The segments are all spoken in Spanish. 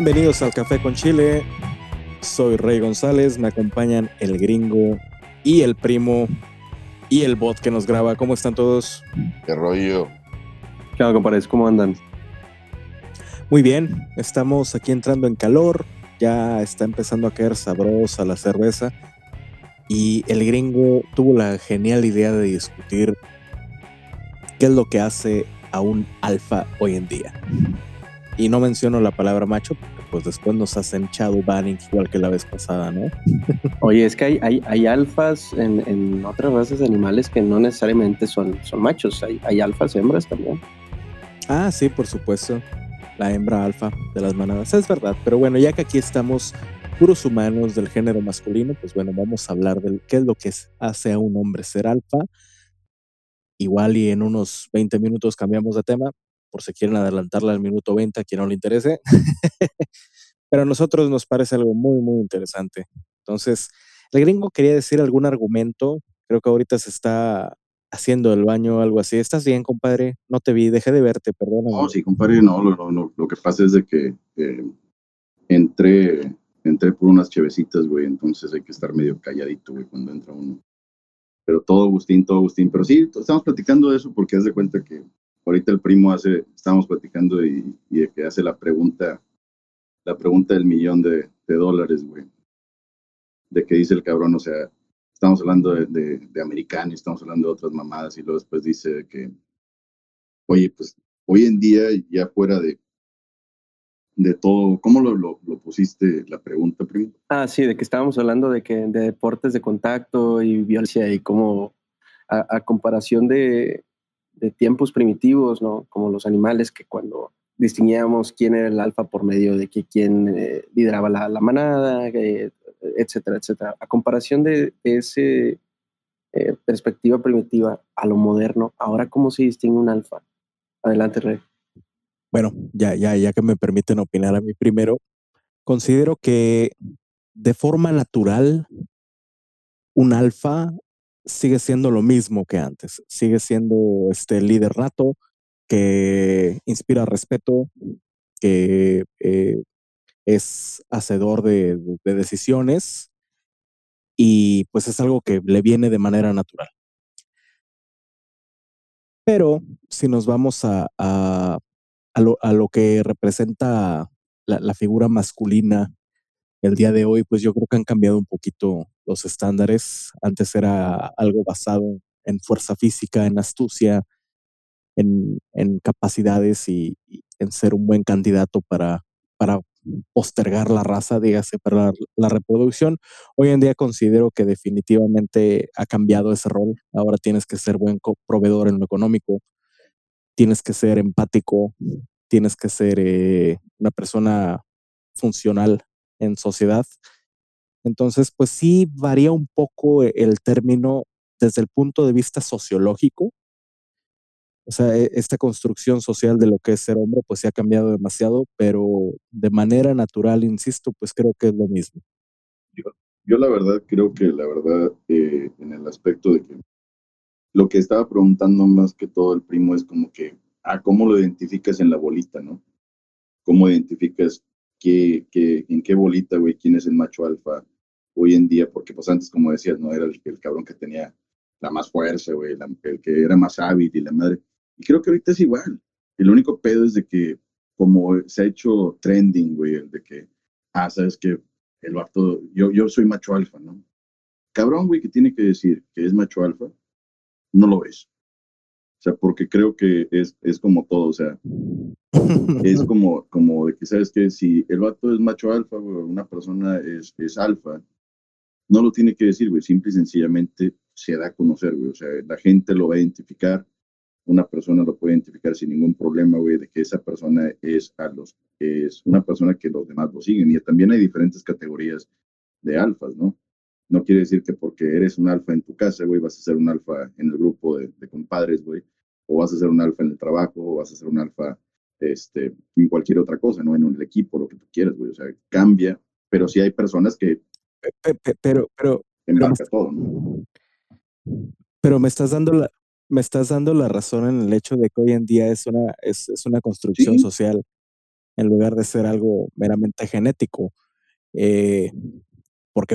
Bienvenidos al Café con Chile. Soy Rey González, me acompañan el gringo y el primo y el bot que nos graba. ¿Cómo están todos? ¿Qué rollo? ¿Qué hago, compadres? ¿Cómo andan? Muy bien, estamos aquí entrando en calor, ya está empezando a caer sabrosa la cerveza y el gringo tuvo la genial idea de discutir qué es lo que hace a un alfa hoy en día. Y no menciono la palabra macho, porque pues después nos hacen shadow banning igual que la vez pasada, ¿no? Oye, es que hay, hay, hay alfas en, en, otras razas de animales que no necesariamente son, son machos, hay, hay alfas hembras también. Ah, sí, por supuesto. La hembra alfa de las manadas, es verdad. Pero bueno, ya que aquí estamos puros humanos del género masculino, pues bueno, vamos a hablar de qué es lo que hace a un hombre ser alfa. Igual y en unos 20 minutos cambiamos de tema, por si quieren adelantarla al minuto 20 a quien no le interese. Pero a nosotros nos parece algo muy, muy interesante. Entonces, el gringo quería decir algún argumento. Creo que ahorita se está haciendo el baño o algo así. ¿Estás bien, compadre? No te vi, dejé de verte, perdón. No, sí, compadre, no, no, no, Lo que pasa es de que eh, entré, entré por unas chevecitas, güey, entonces hay que estar medio calladito, güey, cuando entra uno. Pero todo Agustín, todo Agustín. Pero sí, estamos platicando de eso porque haz de cuenta que ahorita el primo hace, estamos platicando y, y que hace la pregunta, la pregunta del millón de, de dólares, güey. De que dice el cabrón, o sea, estamos hablando de, de, de americano estamos hablando de otras mamadas y luego después dice que, oye, pues hoy en día ya fuera de, de todo, ¿cómo lo, lo, lo, pusiste la pregunta, primo? Ah, sí, de que estábamos hablando de que de deportes de contacto y violencia y cómo a, a comparación de, de tiempos primitivos, ¿no? Como los animales que cuando distinguíamos quién era el alfa por medio de que quién eh, lideraba la, manada, etcétera, etcétera. A comparación de, ese eh, perspectiva primitiva a lo moderno, ahora cómo se distingue un alfa. Adelante, Rey. Bueno, ya, ya, ya que me permiten opinar a mí primero, considero que de forma natural un alfa sigue siendo lo mismo que antes, sigue siendo este líder rato que inspira respeto, que eh, es hacedor de, de, decisiones y pues es algo que le viene de manera natural. Pero si nos vamos a, a, lo, a lo, que representa la, figura masculina el día de hoy, pues yo creo que han cambiado un poquito los estándares. Antes era algo basado en fuerza física, en astucia, en, capacidades y, en ser un buen candidato para, para postergar la raza, dígase, para la, la, reproducción. Hoy en día considero que definitivamente ha cambiado ese rol. Ahora tienes que ser buen proveedor en lo económico, tienes que ser empático, tienes que ser eh, una persona funcional en sociedad. Entonces, pues sí varía un poco el término desde el punto de vista sociológico. O sea, esta construcción social de lo que es ser hombre, pues se ha cambiado demasiado, pero de manera natural, insisto, pues creo que es lo mismo. Yo, yo la verdad creo que la verdad, eh, en el aspecto de que lo que estaba preguntando más que todo el primo es como que, ah, ¿cómo lo identificas en la bolita, no? ¿Cómo identificas qué, qué, en qué bolita, güey, quién es el macho alfa hoy en día, porque pues antes, como decías, no era el, el cabrón que tenía la más fuerza, güey, la, el que era más hábil y la madre. Y creo que ahorita es igual. El único pedo es de que, como se ha hecho trending, güey, el de que, ah, sabes que el vato, yo, yo soy macho alfa, ¿no? Cabrón, güey, que tiene que decir que es macho alfa, no lo es. O sea, porque creo que es, es como todo, o sea, es como, como de que, ¿sabes que Si el vato es macho alfa, güey, una persona es, es alfa, no lo tiene que decir, güey, simple y sencillamente se da a conocer, güey, o sea, la gente lo va a identificar, una persona lo puede identificar sin ningún problema, güey, de que esa persona es a los, es una persona que los demás lo siguen, y también hay diferentes categorías de alfas, ¿no? No quiere decir que porque eres un alfa en tu casa, güey, vas a ser un alfa en el grupo de, de compadres, güey, o vas a ser un alfa en el trabajo, o vas a ser un alfa este, en cualquier otra cosa, ¿no? En el equipo, lo que tú quieras, güey, o sea, cambia, pero sí hay personas que... Pero, pero... Embarca todo, ¿no? Pero me estás dando la, me estás dando la razón en el hecho de que hoy en día es una, es, es una construcción sí. social en lugar de ser algo meramente genético. Eh, porque,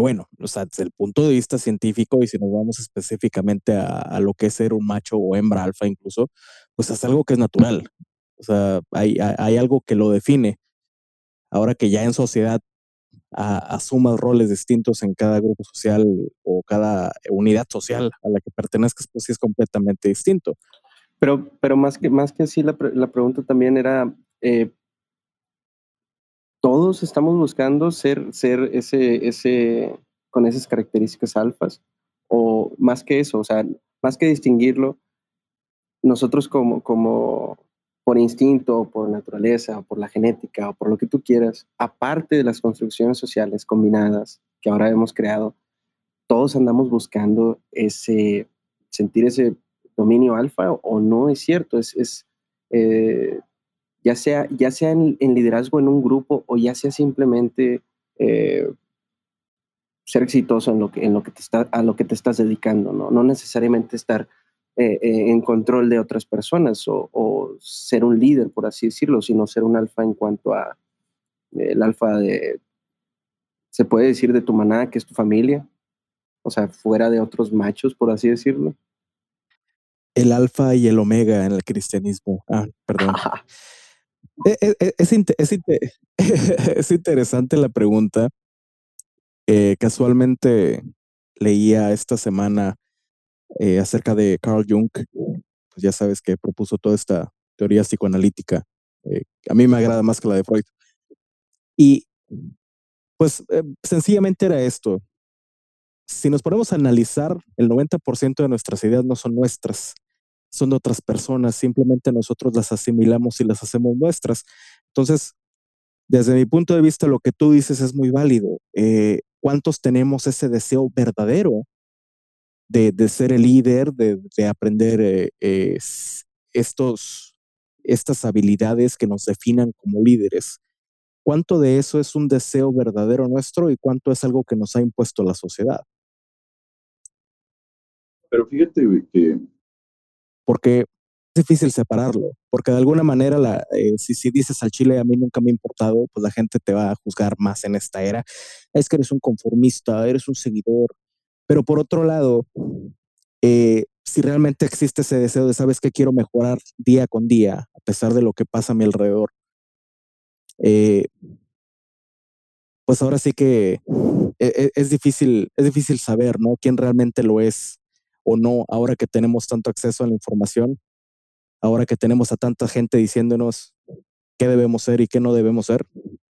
bueno, o sea, desde el punto de vista científico, y si nos vamos específicamente a, lo que es ser un macho o hembra alfa incluso, pues es algo que es natural. O sea, hay, algo que lo define. Ahora que ya en sociedad asumas roles distintos en cada grupo social o cada unidad social a la que pertenezcas, pues sí es completamente distinto. Pero, pero más que más que así, la, la pregunta también era, eh, todos estamos buscando ser, ser ese, ese, con esas características alfas, o más que eso, o sea, más que distinguirlo, nosotros como, como por instinto, por naturaleza, por la genética, o por lo que tú quieras, aparte de las construcciones sociales combinadas que ahora hemos creado, todos andamos buscando ese, sentir ese dominio alfa o no es cierto, es, es eh, ya sea, ya sea en, liderazgo en un grupo o ya sea simplemente eh, ser exitoso en lo que, en lo que te está, a lo que te estás dedicando, ¿no? No necesariamente estar eh, eh, en control de otras personas o, ser un líder, por así decirlo, sino ser un alfa en cuanto a el alfa de, se puede decir de tu manada, que es tu familia, o sea, fuera de otros machos, por así decirlo. El alfa y el omega en el cristianismo. Ah, perdón. E, e, e, es, es, interesante la pregunta. Eh, casualmente leía esta semana eh, acerca de Carl Jung, pues ya sabes que propuso toda esta teoría psicoanalítica. Eh, a mí me agrada más que la de Freud. Y pues sencillamente era esto. Si nos ponemos a analizar, el 90% de nuestras ideas no son nuestras son de otras personas, simplemente nosotros las asimilamos y las hacemos nuestras. Entonces, desde mi punto de vista, lo que tú dices es muy válido. Eh, ¿Cuántos tenemos ese deseo verdadero de, ser el líder, de, aprender eh, estos, estas habilidades que nos definan como líderes? ¿Cuánto de eso es un deseo verdadero nuestro y cuánto es algo que nos ha impuesto la sociedad? Pero fíjate que porque es difícil separarlo, porque de alguna manera, eh, si, si dices al Chile a mí nunca me ha importado, pues la gente te va a juzgar más en esta era. Es que eres un conformista, eres un seguidor, pero por otro lado, eh, si realmente existe ese deseo de, sabes que quiero mejorar día con día, a pesar de lo que pasa a mi alrededor, eh, pues ahora sí que es, difícil, es difícil saber, ¿no? Quién realmente lo es o no, ahora que tenemos tanto acceso a la información, ahora que tenemos a tanta gente diciéndonos qué debemos ser y qué no debemos ser.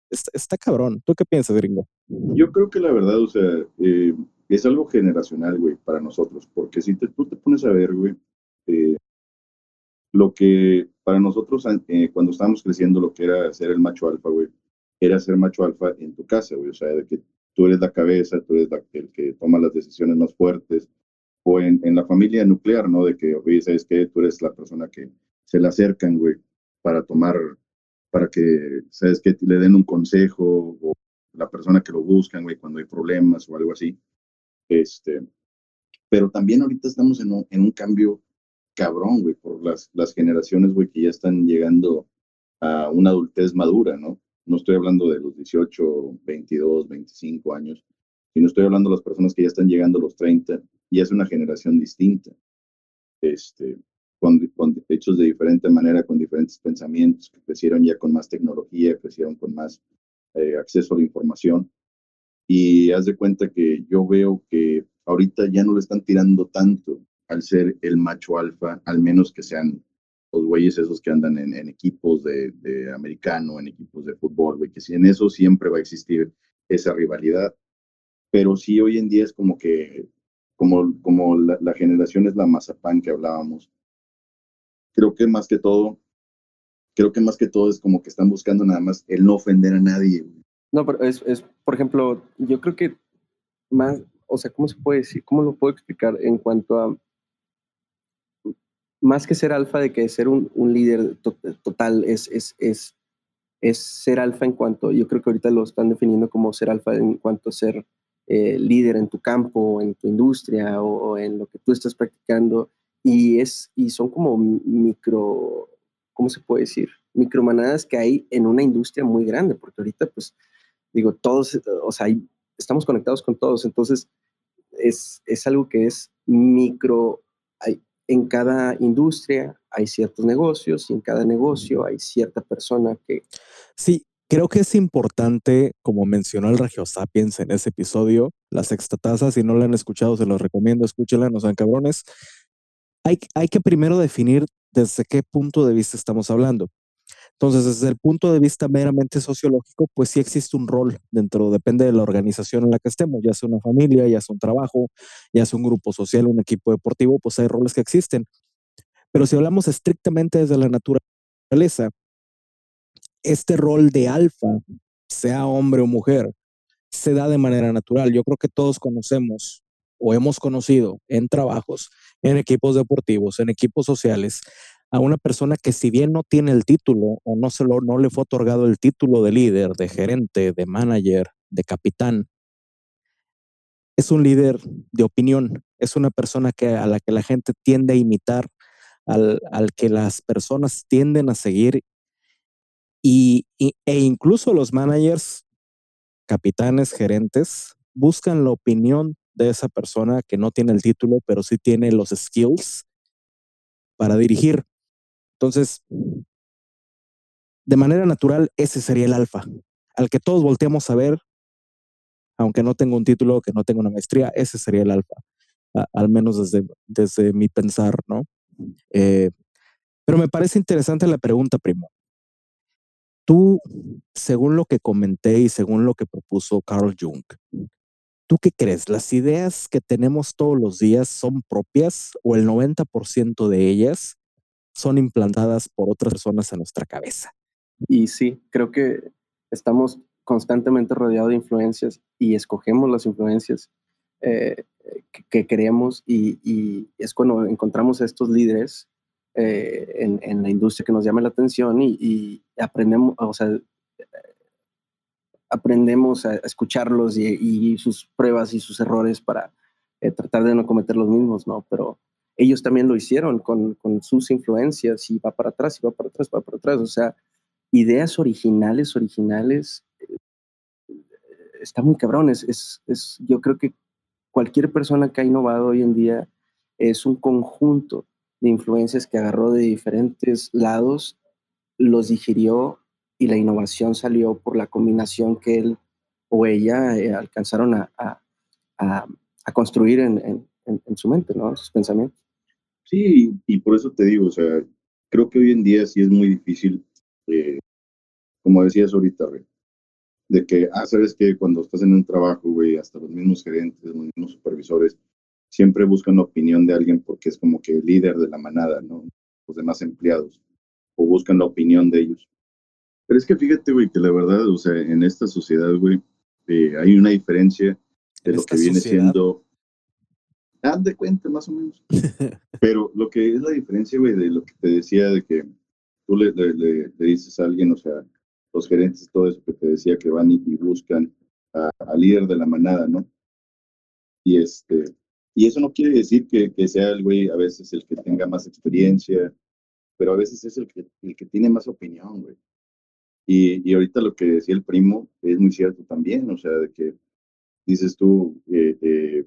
Está, cabrón. ¿Tú qué piensas, gringo? Yo creo que la verdad, o sea, eh, es algo generacional, güey, para nosotros, porque si te, tú te pones a ver, güey, eh, lo que para nosotros eh, cuando estábamos creciendo, lo que era ser el macho alfa, güey, era ser macho alfa en tu casa, güey, o sea, de que tú eres la cabeza, tú eres el que toma las decisiones más fuertes, o en, en, la familia nuclear, ¿no? De que, oye, ¿sabes qué? Tú eres la persona que se le acercan, güey, para tomar, para que, ¿sabes qué? Le den un consejo, o la persona que lo buscan, güey, cuando hay problemas o algo así. Este, pero también ahorita estamos en un, en un cambio cabrón, güey, por las, las generaciones, güey, que ya están llegando a una adultez madura, ¿no? No estoy hablando de los 18, 22, 25 años, sino estoy hablando de las personas que ya están llegando a los 30 y es una generación distinta, este, con, hechos de diferente manera, con diferentes pensamientos, que crecieron ya con más tecnología, crecieron con más eh, acceso a la información. Y haz de cuenta que yo veo que ahorita ya no le están tirando tanto al ser el macho alfa, al menos que sean los güeyes esos que andan en, equipos de, de, americano, en equipos de fútbol, güey, que si en eso siempre va a existir esa rivalidad. Pero sí, hoy en día es como que como, como la, generación es la mazapán que hablábamos. Creo que más que todo, creo que más que todo es como que están buscando nada más el no ofender a nadie. No, pero es, es, por ejemplo, yo creo que más, o sea, ¿cómo se puede decir? ¿Cómo lo puedo explicar en cuanto a más que ser alfa de que ser un, un líder total es, es, es, es ser alfa en cuanto, yo creo que ahorita lo están definiendo como ser alfa en cuanto a ser eh, líder en tu campo, en tu industria o, en lo que tú estás practicando. Y, es, y son como micro, ¿cómo se puede decir? Micromanadas que hay en una industria muy grande, porque ahorita, pues, digo, todos, o sea, estamos conectados con todos, entonces es, es algo que es micro, hay, en cada industria hay ciertos negocios y en cada negocio hay cierta persona que... Sí, creo que es importante, como mencionó el Regio Sapiens en ese episodio, la sexta taza, si no la han escuchado, se los recomiendo, escúchenla, no sean cabrones. Hay, hay que primero definir desde qué punto de vista estamos hablando. Entonces, desde el punto de vista meramente sociológico, pues sí existe un rol dentro, depende de la organización en la que estemos, ya sea una familia, ya sea un trabajo, ya sea un grupo social, un equipo deportivo, pues hay roles que existen. Pero si hablamos estrictamente desde la naturaleza, este rol de alfa, sea hombre o mujer, se da de manera natural. Yo creo que todos conocemos o hemos conocido en trabajos, en equipos deportivos, en equipos sociales, a una persona que si bien no tiene el título o no, se lo, no le fue otorgado el título de líder, de gerente, de manager, de capitán, es un líder de opinión, es una persona que, a la que la gente tiende a imitar, al, al que las personas tienden a seguir y, e incluso los managers, capitanes, gerentes, buscan la opinión de esa persona que no tiene el título, pero sí tiene los skills para dirigir. Entonces, de manera natural, ese sería el alfa, al que todos volteamos a ver, aunque no tenga un título, que no tenga una maestría, ese sería el alfa, al menos desde, desde mi pensar, ¿no? Eh, pero me parece interesante la pregunta, primo. Tú, según lo que comenté y según lo que propuso Carl Jung, ¿tú qué crees? ¿Las ideas que tenemos todos los días son propias o el 90% de ellas son implantadas por otras personas en nuestra cabeza. Y sí, creo que estamos constantemente rodeados de influencias y escogemos las influencias eh, que, queremos y, es cuando encontramos a estos líderes eh, en, la industria que nos llama la atención y, aprendemos, o sea, aprendemos a escucharlos y, sus pruebas y sus errores para eh, tratar de no cometer los mismos, ¿no? Pero ellos también lo hicieron con, sus influencias y va para atrás, y va para atrás, va para atrás. O sea, ideas originales, originales, eh, está muy cabrón. Es, es, yo creo que cualquier persona que ha innovado hoy en día es un conjunto de influencias que agarró de diferentes lados, los digirió y la innovación salió por la combinación que él o ella eh, alcanzaron a, a, construir en, en, en, su mente, ¿no? sus pensamientos. Sí, y por eso te digo, o sea, creo que hoy en día sí es muy difícil, eh, como decías ahorita, de que, ah, sabes que cuando estás en un trabajo, güey, hasta los mismos gerentes, los mismos supervisores, siempre buscan la opinión de alguien porque es como que el líder de la manada, ¿no? Los demás empleados, o buscan la opinión de ellos. Pero es que fíjate, güey, que la verdad, o sea, en esta sociedad, güey, eh, hay una diferencia de lo que viene siendo Haz de cuenta, más o menos. Pero lo que es la diferencia, güey, de lo que te decía de que tú le, le, dices a alguien, o sea, los gerentes, todo eso que te decía que van y, buscan al líder de la manada, ¿no? Y este, y eso no quiere decir que, que, sea el güey a veces el que tenga más experiencia, pero a veces es el que, el que tiene más opinión, güey. Y, y ahorita lo que decía el primo es muy cierto también, o sea, de que dices tú, eh, eh,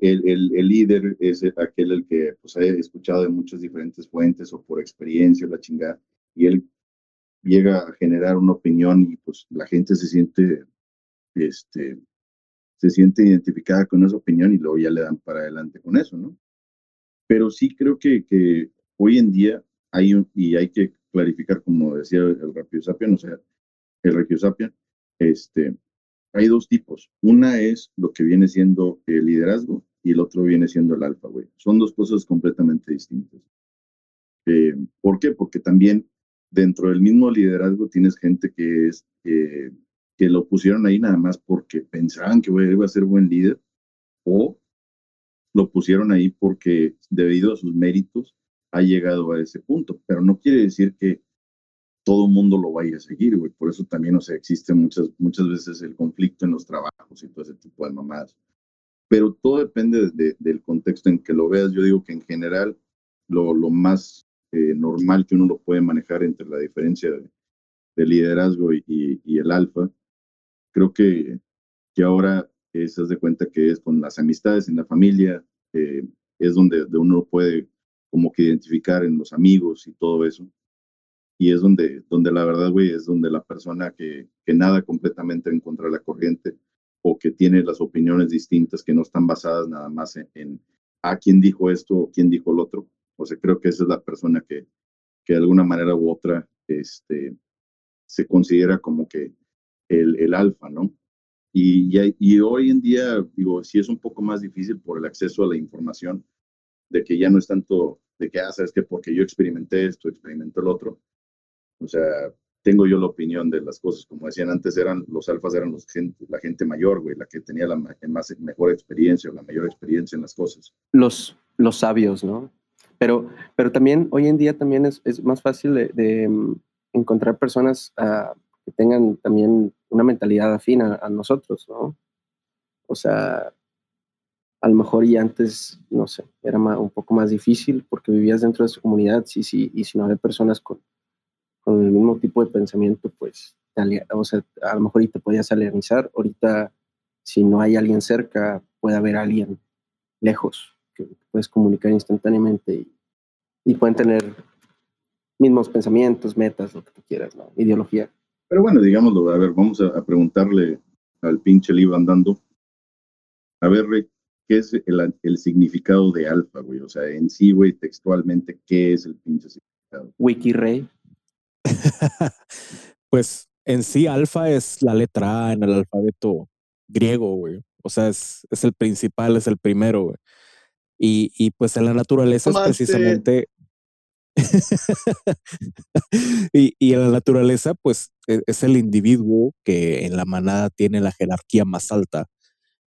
el, el, líder es aquel el que pues, ha escuchado de muchas diferentes fuentes o por experiencia, la chingada, y él llega a generar una opinión y pues la gente se siente, este, se siente identificada con esa opinión y luego ya le dan para adelante con eso, ¿no? Pero sí creo que, que hoy en día hay un, y hay que clarificar, como decía el Rapio Sapien, o sea, el Regio Sapien, este, hay dos tipos. Una es lo que viene siendo el liderazgo y el otro viene siendo el alfa, güey. Son dos cosas completamente distintas. Eh, ¿Por qué? Porque también dentro del mismo liderazgo tienes gente que es que lo pusieron ahí nada más porque pensaban que iba a ser buen líder o lo pusieron ahí porque debido a sus méritos ha llegado a ese punto, pero no quiere decir que todo el mundo lo vaya a seguir, güey. Por eso también, o sea, existe muchas, muchas veces el conflicto en los trabajos y todo ese tipo de mamadas. Pero todo depende del contexto en que lo veas. Yo digo que en general lo, lo más eh, normal que uno lo puede manejar entre la diferencia de, liderazgo y, el alfa. Creo que, que ahora se das de cuenta que es con las amistades, en la familia, eh, es donde, donde uno puede como que identificar en los amigos y todo eso. Y es donde, donde la verdad, güey, es donde la persona que, que nada completamente en contra de la corriente o que tiene las opiniones distintas que no están basadas nada más en, a ah, quién dijo esto o quién dijo el otro. O sea, creo que esa es la persona que, que de alguna manera u otra este, se considera como que el, el alfa, ¿no? Y, y, hoy en día, digo, sí es un poco más difícil por el acceso a la información, de que ya no es tanto de que, ah, sabes que porque yo experimenté esto, experimenté el otro. O sea, tengo yo la opinión de las cosas. Como decían antes, eran los alfas eran los gente, la gente mayor, güey, la que tenía la más, mejor experiencia o la mayor experiencia en las cosas. Los, los sabios, ¿no? Pero, pero también hoy en día también es, es más fácil de, mm, encontrar personas ah, que tengan también una mentalidad afín a, nosotros, ¿no? O sea, a lo mejor y antes, no sé, era un poco más difícil porque vivías dentro de su comunidad, sí, sí, y si no había personas con, el mismo tipo de pensamiento, pues, o sea, a lo mejor y te podías alienizar. Ahorita, si no hay alguien cerca, puede haber alguien lejos que puedes comunicar instantáneamente y, y pueden tener mismos pensamientos, metas, lo que tú quieras, ¿no? Ideología. Pero bueno, digámoslo, a ver, vamos a, preguntarle al pinche Liv andando. A ver, Rick, qué es el, significado de alfa, güey. O sea, en sí, güey, textualmente, ¿qué es el pinche significado? Wikirey. pues en sí, alfa es la letra A en el alfabeto griego, güey. O sea, es, es el principal, es el primero, güey. Y, y pues en la naturaleza es precisamente. y, y, en la naturaleza, pues e, es el individuo que en la manada tiene la jerarquía más alta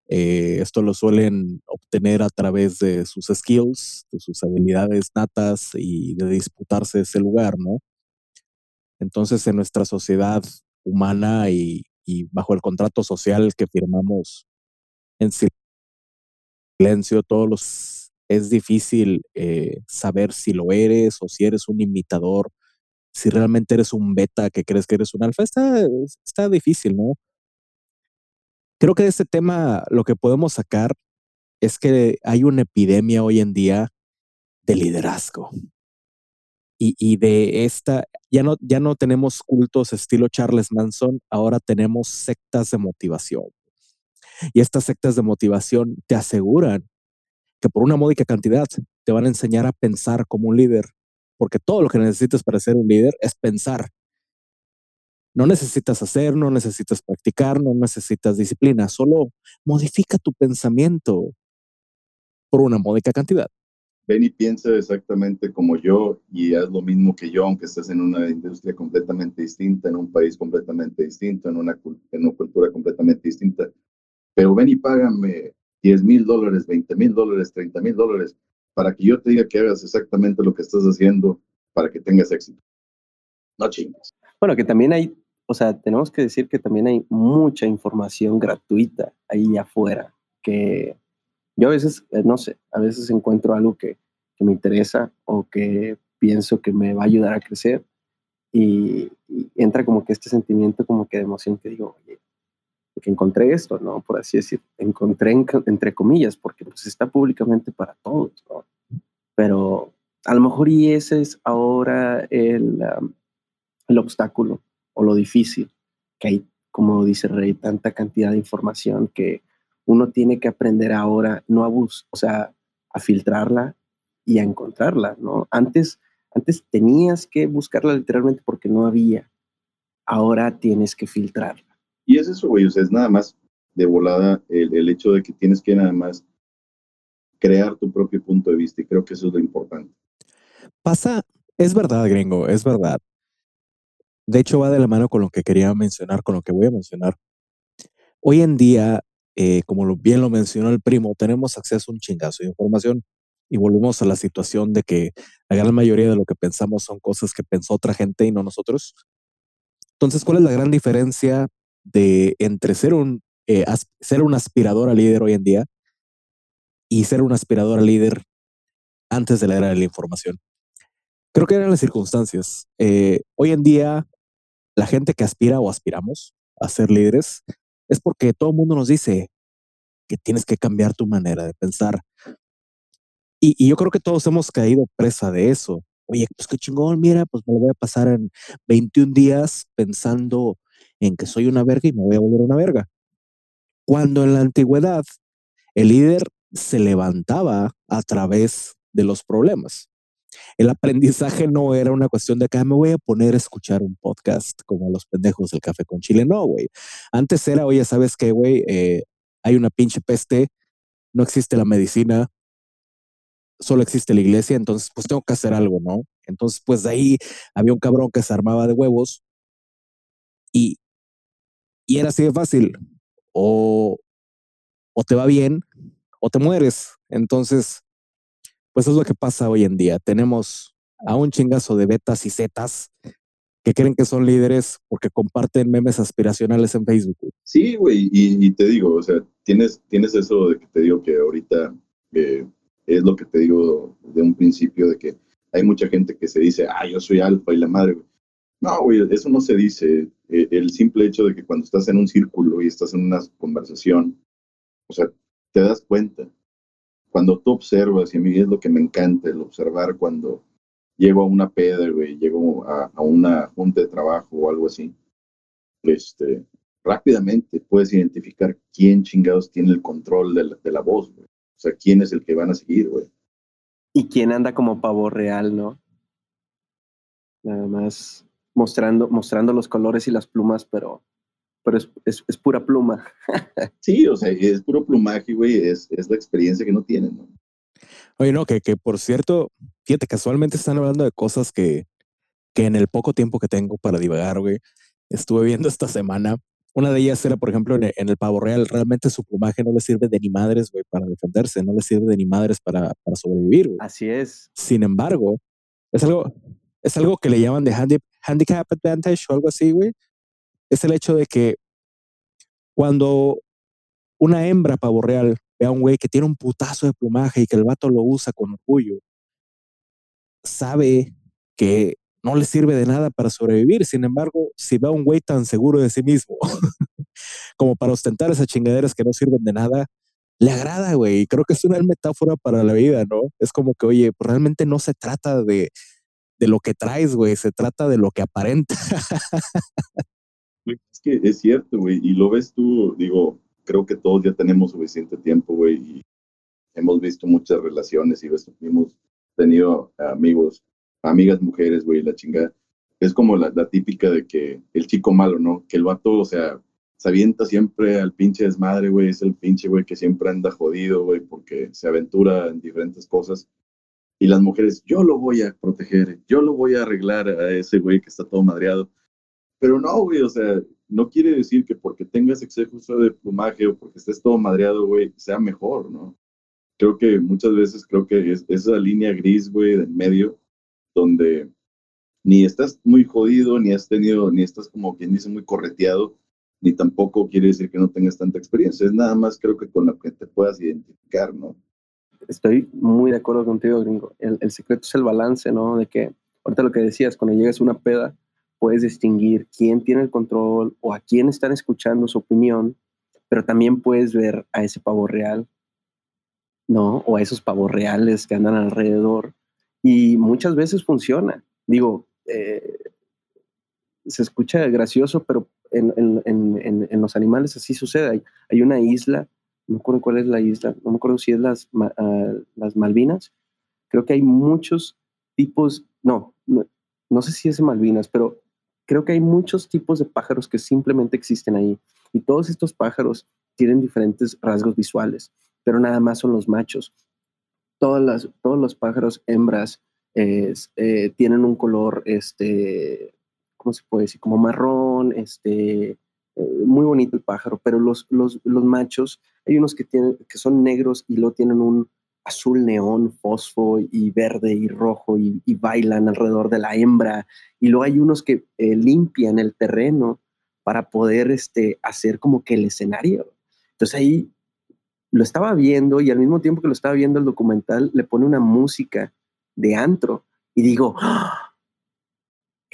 eh, esto lo suelen obtener a través de sus skills, de sus habilidades natas y de disputarse ese lugar, ¿no? Entonces, en nuestra sociedad humana y, bajo el contrato social que firmamos en silencio, todos los es difícil eh, saber si lo eres o si eres un imitador, si realmente eres un beta que crees que eres un alfa. Está, difícil, ¿no? Creo que de este tema lo que podemos sacar es que hay una epidemia hoy en día de liderazgo. Y, de esta, ya no, ya no tenemos cultos estilo Charles Manson, ahora tenemos sectas de motivación. Y estas sectas de motivación te aseguran que por una módica cantidad te van a enseñar a pensar como un líder, porque todo lo que necesitas para ser un líder es pensar no necesitas hacer, no necesitas practicar, no necesitas disciplina, solo modifica tu pensamiento por una módica cantidad. Ven y piensa exactamente como yo y haz lo mismo que yo, aunque estés en una industria completamente distinta, en un país completamente distinto, en una, en una cultura completamente distinta. Pero ven y págame 10 mil dólares, 20 mil dólares, 30 mil dólares para que yo te diga que hagas exactamente lo que estás haciendo para que tengas éxito. No chingas. Bueno, que también hay o sea, tenemos que decir que también hay mucha información gratuita ahí afuera, que yo a veces, eh, no sé, a veces encuentro algo que, me interesa o que pienso que me va a ayudar a crecer y, entra como que este sentimiento como que de emoción que digo, oye, que encontré esto, ¿no? Por así decir, encontré entre comillas, porque pues está públicamente para todos, ¿no? Pero a lo mejor y ese es ahora el, obstáculo o lo difícil, que hay, como dice Rey, tanta cantidad de información que uno tiene que aprender ahora, no a bus, o sea, a filtrarla y a encontrarla, ¿no? Antes, antes tenías que buscarla literalmente porque no había, ahora tienes que filtrarla. Y es eso, güey, o sea, es nada más de volada el, el hecho de que tienes que nada más crear tu propio punto de vista y creo que eso es lo importante. Pasa, es verdad, gringo, es verdad. De hecho, va de la mano con lo que quería mencionar, con lo que voy a mencionar. Hoy en día, eh, como bien lo mencionó el primo, tenemos acceso a un chingazo de información y volvemos a la situación de que la gran mayoría de lo que pensamos son cosas que pensó otra gente y no nosotros. Entonces, ¿cuál es la gran diferencia de entre ser un, eh, ser un aspirador a líder hoy en día y ser un aspirador a líder antes de la era de la información? Creo que eran las circunstancias. Eh, hoy en día, la gente que aspira o aspiramos a ser líderes es porque todo el mundo nos dice que tienes que cambiar tu manera de pensar. Y, y yo creo que todos hemos caído presa de eso. Oye, pues qué chingón, mira, pues me lo voy a pasar en 21 días pensando en que soy una verga y me voy a volver una verga. Cuando en la antigüedad el líder se levantaba a través de los problemas. El aprendizaje no era una cuestión de que ah, me voy a poner a escuchar un podcast como los pendejos del café con chile. No, güey. Antes era, oye, ¿sabes qué, güey? Eh, hay una pinche peste, no existe la medicina, solo existe la iglesia, entonces pues tengo que hacer algo, ¿no? Entonces pues de ahí había un cabrón que se armaba de huevos y, y era así de fácil, o, o te va bien o te mueres. Entonces, pues es lo que pasa hoy en día. Tenemos a un chingazo de betas y zetas que creen que son líderes porque comparten memes aspiracionales en Facebook. Sí, güey, y, te digo, o sea, tienes, tienes eso de que te digo que ahorita es lo que te digo de un principio, de que hay mucha gente que se dice, ah, yo soy alfa y la madre, No, güey, eso no se dice. Eh, el simple hecho de que cuando estás en un círculo y estás en una conversación, o sea, te das cuenta. Cuando tú observas, y a mí es lo que me encanta, el observar cuando llego a una peda, güey, llego a, una junta de trabajo o algo así, este, rápidamente puedes identificar quién chingados tiene el control de la, de la voz, güey. O sea, quién es el que van a seguir, güey. Y quién anda como pavo real, ¿no? Nada más mostrando, mostrando los colores y las plumas, pero, pero es, es, pura pluma. sí, o sea, es puro plumaje, güey, es, es la experiencia que no tienen, ¿no? Oye, no, que, que por cierto, fíjate, casualmente están hablando de cosas que, que en el poco tiempo que tengo para divagar, güey, estuve viendo esta semana una de ellas era, por ejemplo, en, el pavo real, realmente su plumaje no le sirve de ni madres, güey, para defenderse, no le sirve de ni madres para, para sobrevivir, güey. Así es. Sin embargo, es algo, es algo que le llaman de handicap advantage o algo así, güey. Es el hecho de que cuando una hembra pavo real ve a un güey que tiene un putazo de plumaje y que el vato lo usa con orgullo, sabe que no le sirve de nada para sobrevivir. Sin embargo, si ve a un güey tan seguro de sí mismo como para ostentar esas chingaderas que no sirven de nada, le agrada, güey. Y creo que es una metáfora para la vida, ¿no? Es como que, oye, pues realmente no se trata de, de lo que traes, güey, se trata de lo que aparenta. es que es cierto, güey, y lo ves tú, digo, creo que todos ya tenemos suficiente tiempo, güey, y hemos visto muchas relaciones y hemos tenido amigos amigas mujeres, güey, la chingada. Es como la, típica de que el chico malo, ¿no? Que el vato, o sea, se avienta siempre al pinche desmadre, güey, es el pinche, güey, que siempre anda jodido, güey, porque se aventura en diferentes cosas. Y las mujeres, yo lo voy a proteger, yo lo voy a arreglar a ese güey que está todo madreado. Pero no, güey, o sea, no quiere decir que porque tengas exceso de plumaje o porque estés todo madreado, güey, sea mejor, ¿no? Creo que muchas veces creo que es esa línea gris, güey, en medio, donde ni estás muy jodido, ni has tenido, ni estás como quien dice muy correteado, ni tampoco quiere decir que no tengas tanta experiencia. Es nada más creo que con lo que te puedas identificar, ¿no? Estoy muy de acuerdo contigo, gringo. El, el secreto es el balance, ¿no? De que, ahorita lo que decías, cuando llegas a una peda, puedes distinguir quién tiene el control o a quién están escuchando su opinión, pero también puedes ver a ese pavo real, ¿no? O a esos pavos reales que andan alrededor y muchas veces funciona. Digo, eh, se escucha gracioso, pero en, en, en, los animales así sucede. Hay, hay, una isla, no me acuerdo cuál es la isla, no me acuerdo si es las, uh, las Malvinas. Creo que hay muchos tipos, no, no, no sé si es Malvinas, pero creo que hay muchos tipos de pájaros que simplemente existen ahí. Y todos estos pájaros tienen diferentes rasgos visuales, pero nada más son los machos todas las, todos los pájaros hembras eh, tienen un color, este, ¿cómo se puede decir? Como marrón, este, muy bonito el pájaro, pero los, los, los, machos, hay unos que, tienen, que son negros y luego tienen un azul neón, fosfo y verde y rojo y, bailan alrededor de la hembra. Y luego hay unos que eh, limpian el terreno para poder este, hacer como que el escenario. Entonces ahí lo estaba viendo y al mismo tiempo que lo estaba viendo el documental le pone una música de antro y digo, ¡Ah!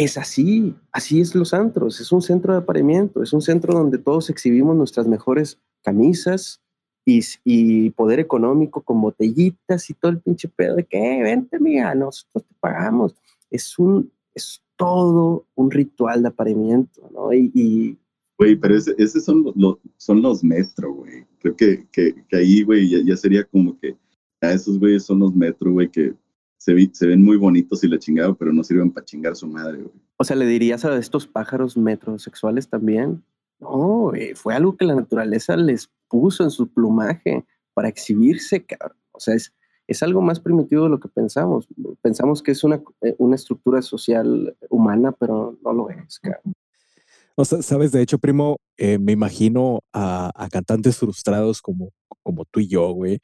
Es así, así es los antros, es un centro de apareamiento, es un centro donde todos exhibimos nuestras mejores camisas y, poder económico con botellitas y todo el pinche pedo de que, vente, amiga, nosotros te pagamos. Es un, es todo un ritual de apareamiento, ¿no? Y, Güey, pero ese, esos son los, son los metro, güey. Creo que, que, ahí, güey, ya, sería como que a esos güeyes son los metro, güey, que se, se, ven muy bonitos y la chingada, pero no sirven para chingar su madre, güey. O sea, ¿le dirías a estos pájaros metrosexuales también? No, güey, fue algo que la naturaleza les puso en su plumaje para exhibirse, cabrón. O sea, es, es algo más primitivo de lo que pensamos. Pensamos que es una, eh, una estructura social humana, pero no lo es, cabrón. O sea, sabes, de hecho, primo, eh, me imagino a, a, cantantes frustrados como, como tú y yo, güey.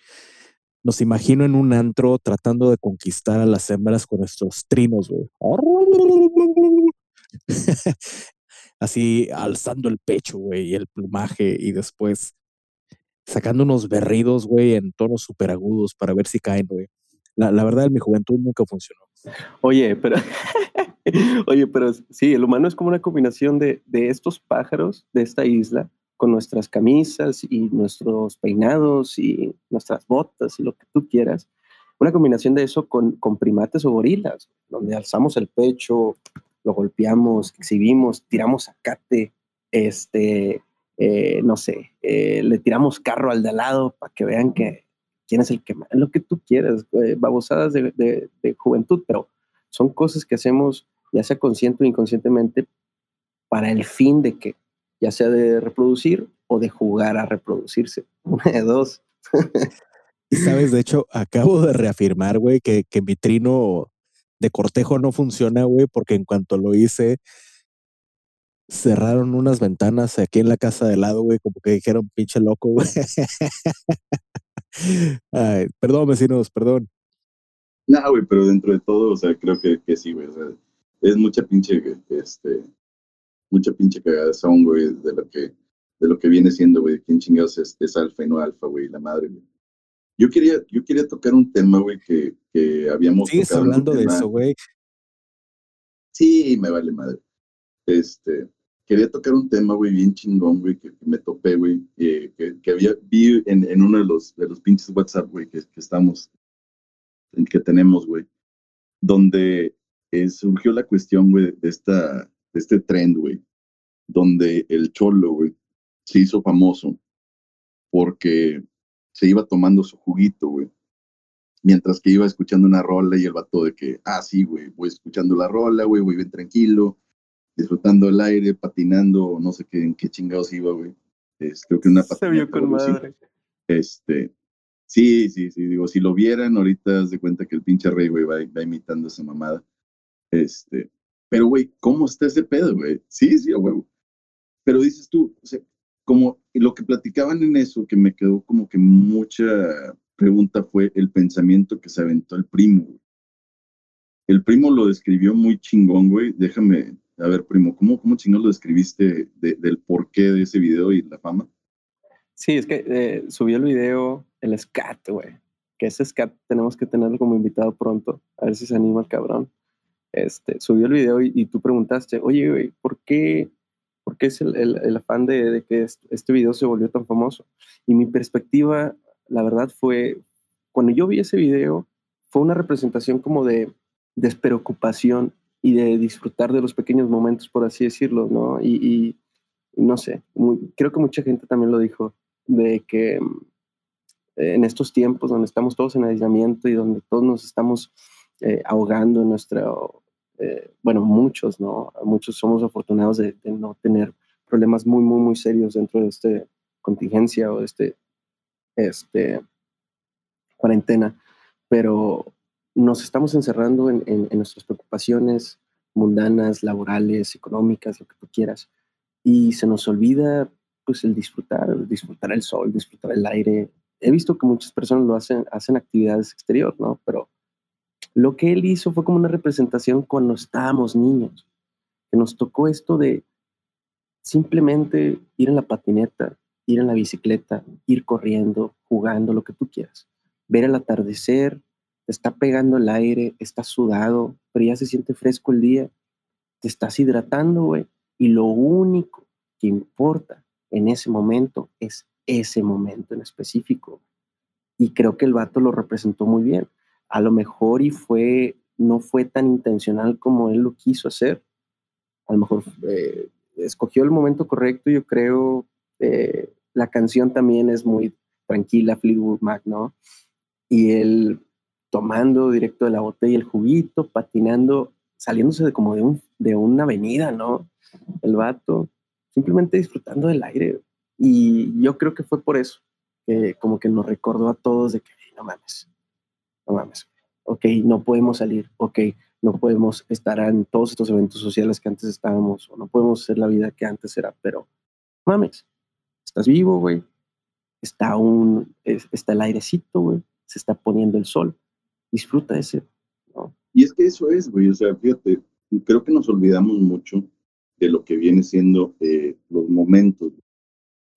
Nos imagino en un antro tratando de conquistar a las hembras con nuestros trinos, güey. Así alzando el pecho, güey, y el plumaje, y después sacando unos berridos, güey, en tonos súper agudos para ver si caen, güey. La, la, verdad, en mi juventud nunca funcionó. Oye, pero, oye, pero sí, el humano es como una combinación de, de, estos pájaros de esta isla con nuestras camisas y nuestros peinados y nuestras botas y lo que tú quieras. Una combinación de eso con, con primates o gorilas, donde alzamos el pecho, lo golpeamos, exhibimos, tiramos acate, este, eh, no sé, eh, le tiramos carro al de al lado para que vean que quién es el que más, lo que tú quieras, eh, babosadas de, de, de, juventud, pero son cosas que hacemos ya sea consciente o inconscientemente para el fin de que, ya sea de reproducir o de jugar a reproducirse. Una de dos. y sabes, de hecho, acabo de reafirmar, güey, que, que mi trino de cortejo no funciona, güey, porque en cuanto lo hice, cerraron unas ventanas aquí en la casa de lado, güey, como que dijeron pinche loco, güey. Ay, perdón, vecinos, perdón. No, güey, pero dentro de todo, o sea, creo que, que sí, güey. O sea, es mucha pinche, este, mucha pinche cagazón, güey, de lo que, de lo que viene siendo, güey, quién chingados es, es alfa y no alfa, güey, la madre, güey. Yo quería, yo quería tocar un tema, güey, que, que habíamos ¿Sigues tocado hablando de eso, güey? Sí, me vale madre. Este, quería tocar un tema, güey, bien chingón, güey, que, que, me topé, güey, eh, que, que, había, vi en, en, uno de los, de los pinches WhatsApp, güey, que, que estamos, que tenemos, güey, donde eh, surgió la cuestión, güey, de, esta, este trend, güey, donde el cholo, güey, se hizo famoso porque se iba tomando su juguito, güey, mientras que iba escuchando una rola y el vato de que, ah, sí, güey, voy escuchando la rola, güey, voy bien tranquilo, disfrutando el aire, patinando, no sé qué, en qué chingados iba, güey. Es, creo que una patineta. Se vio con madre. Este, sí, sí, sí, digo, si lo vieran, ahorita haz de cuenta que el pinche rey, güey, va, va imitando esa mamada. Este, pero, güey, ¿cómo está ese pedo, güey? Sí, sí, güey. Pero dices tú, o sea, como lo que platicaban en eso, que me quedó como que mucha pregunta fue el pensamiento que se aventó el primo. El primo lo describió muy chingón, güey. Déjame, a ver, primo, ¿cómo, cómo chingón lo describiste de, del porqué de ese video y la fama? Sí, es que eh, subió el video, el scat, güey. Que ese scat tenemos que tenerlo como invitado pronto. A ver si se anima el cabrón. Este, subió el video y, y tú preguntaste, oye, güey, ¿por qué, por qué es el, el, el afán de, de, que este video se volvió tan famoso? Y mi perspectiva, la verdad, fue, cuando yo vi ese video, fue una representación como de despreocupación y de disfrutar de los pequeños momentos, por así decirlo, ¿no? Y, y no sé, muy, creo que mucha gente también lo dijo, de que mm, en estos tiempos donde estamos todos en aislamiento y donde todos nos estamos eh, ahogando en nuestro, eh, bueno, muchos, ¿no? Muchos somos afortunados de, de, no tener problemas muy, muy, muy serios dentro de esta contingencia o de este, este cuarentena, pero nos estamos encerrando en, en, en, nuestras preocupaciones mundanas, laborales, económicas, lo que tú quieras, y se nos olvida pues el disfrutar, disfrutar el sol, disfrutar el aire. He visto que muchas personas lo hacen, hacen actividades exterior, ¿no? Pero lo que él hizo fue como una representación cuando estábamos niños, que nos tocó esto de simplemente ir en la patineta, ir en la bicicleta, ir corriendo, jugando, lo que tú quieras, ver el atardecer, te está pegando el aire, estás sudado, pero ya se siente fresco el día, te estás hidratando, güey, y lo único que importa en ese momento es ese momento en específico. Y creo que el vato lo representó muy bien. A lo mejor y fue, no fue tan intencional como él lo quiso hacer. A lo mejor eh, escogió el momento correcto, yo creo. Eh, la canción también es muy tranquila, Fleetwood Mac, ¿no? Y él tomando directo de la botella el juguito, patinando, saliéndose como de, un, de una avenida, ¿no? El vato, simplemente disfrutando del aire. Y yo creo que fue por eso, como que nos recordó a todos de que no mames, no mames, ok, no podemos salir, ok, no podemos estar en todos estos eventos sociales que antes estábamos, o no podemos hacer la vida que antes era, pero mames, estás vivo, güey, está, un, está el airecito, güey, se está poniendo el sol, disfruta ese, ¿no? Y es que eso es, güey, o sea, fíjate, creo que nos olvidamos mucho de lo que viene siendo eh, los momentos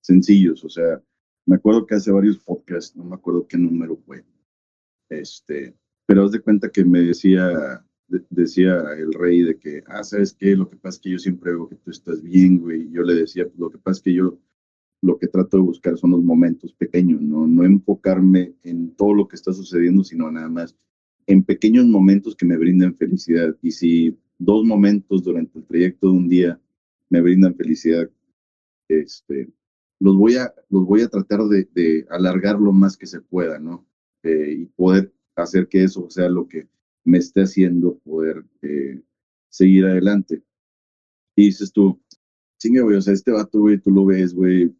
sencillos. O sea, me acuerdo que hace varios podcasts, no me acuerdo qué número fue, este, pero haz de cuenta que me decía, decía el rey de que, ah, ¿sabes qué? Lo que pasa es que yo siempre veo que tú estás bien, güey. Y yo le decía, pues lo que pasa es que yo lo que trato de buscar son los momentos pequeños, ¿no? No enfocarme en todo lo que está sucediendo, sino nada más en pequeños momentos que me brinden felicidad. Y si dos momentos durante el trayecto de un día me brindan felicidad, este, los voy a, los voy a tratar de, alargar lo más que se pueda, ¿no? Eh, y poder hacer que eso sea lo que me esté haciendo poder eh, seguir adelante. Y dices tú, chinga, güey, o sea, este vato, güey, tú lo ves, güey,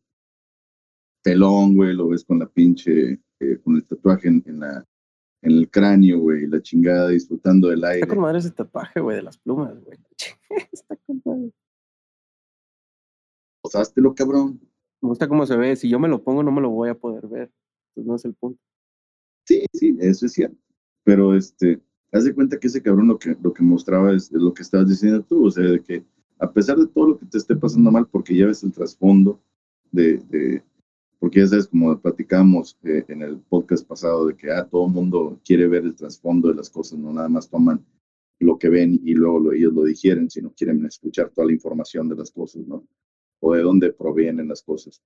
pelón, güey, lo ves con la pinche, eh, con el tatuaje en, la, en el cráneo, güey, la chingada, disfrutando del aire. Está con madre ese tatuaje, güey, de las plumas, güey. Está con madre. lo cabrón. Me gusta cómo se ve. Si yo me lo pongo, no me lo voy a poder ver. Pues no es el punto. Sí, sí, eso es cierto. Pero este, haz de cuenta que ese cabrón lo que, lo que mostraba es, lo que estabas diciendo tú, o sea, de que a pesar de todo lo que te esté pasando mal, porque ya ves el trasfondo de, de porque ya sabes, como platicamos eh, en el podcast pasado, de que ah, todo el mundo quiere ver el trasfondo de las cosas, no nada más toman lo que ven y luego ellos lo digieren, sino quieren escuchar toda la información de las cosas, ¿no? O de dónde provienen las cosas.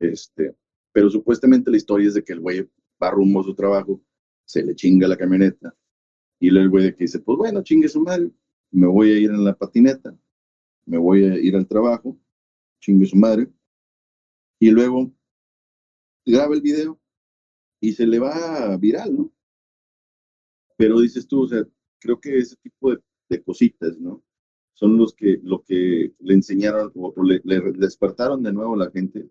Este, pero supuestamente la historia es de que el güey va rumbo a su trabajo, se le chinga la camioneta, y luego el güey de dice, pues bueno, chingue su madre, me voy a ir en la patineta, me voy a ir al trabajo, chingue su madre, y luego graba el video y se le va viral, ¿no? Pero dices tú, o sea, creo que ese tipo de, cositas, ¿no? Son los que, lo que le enseñaron o, le, despertaron de nuevo la gente.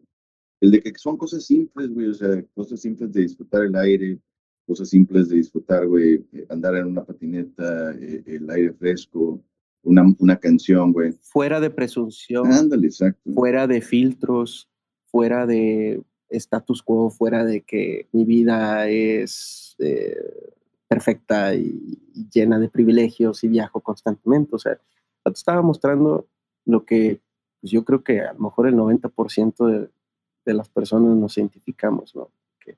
El de que son cosas simples, güey, o sea, cosas simples de disfrutar el aire, cosas simples de disfrutar, güey, eh, andar en una patineta, eh, el aire fresco, una, una canción, güey. Fuera de presunción. Ándale, exacto. Fuera de filtros, fuera de status quo fuera de que mi vida es eh, perfecta y, llena de privilegios y viajo constantemente. O sea, te estaba mostrando lo que pues yo creo que a lo mejor el 90% de, de, las personas nos identificamos, ¿no? Que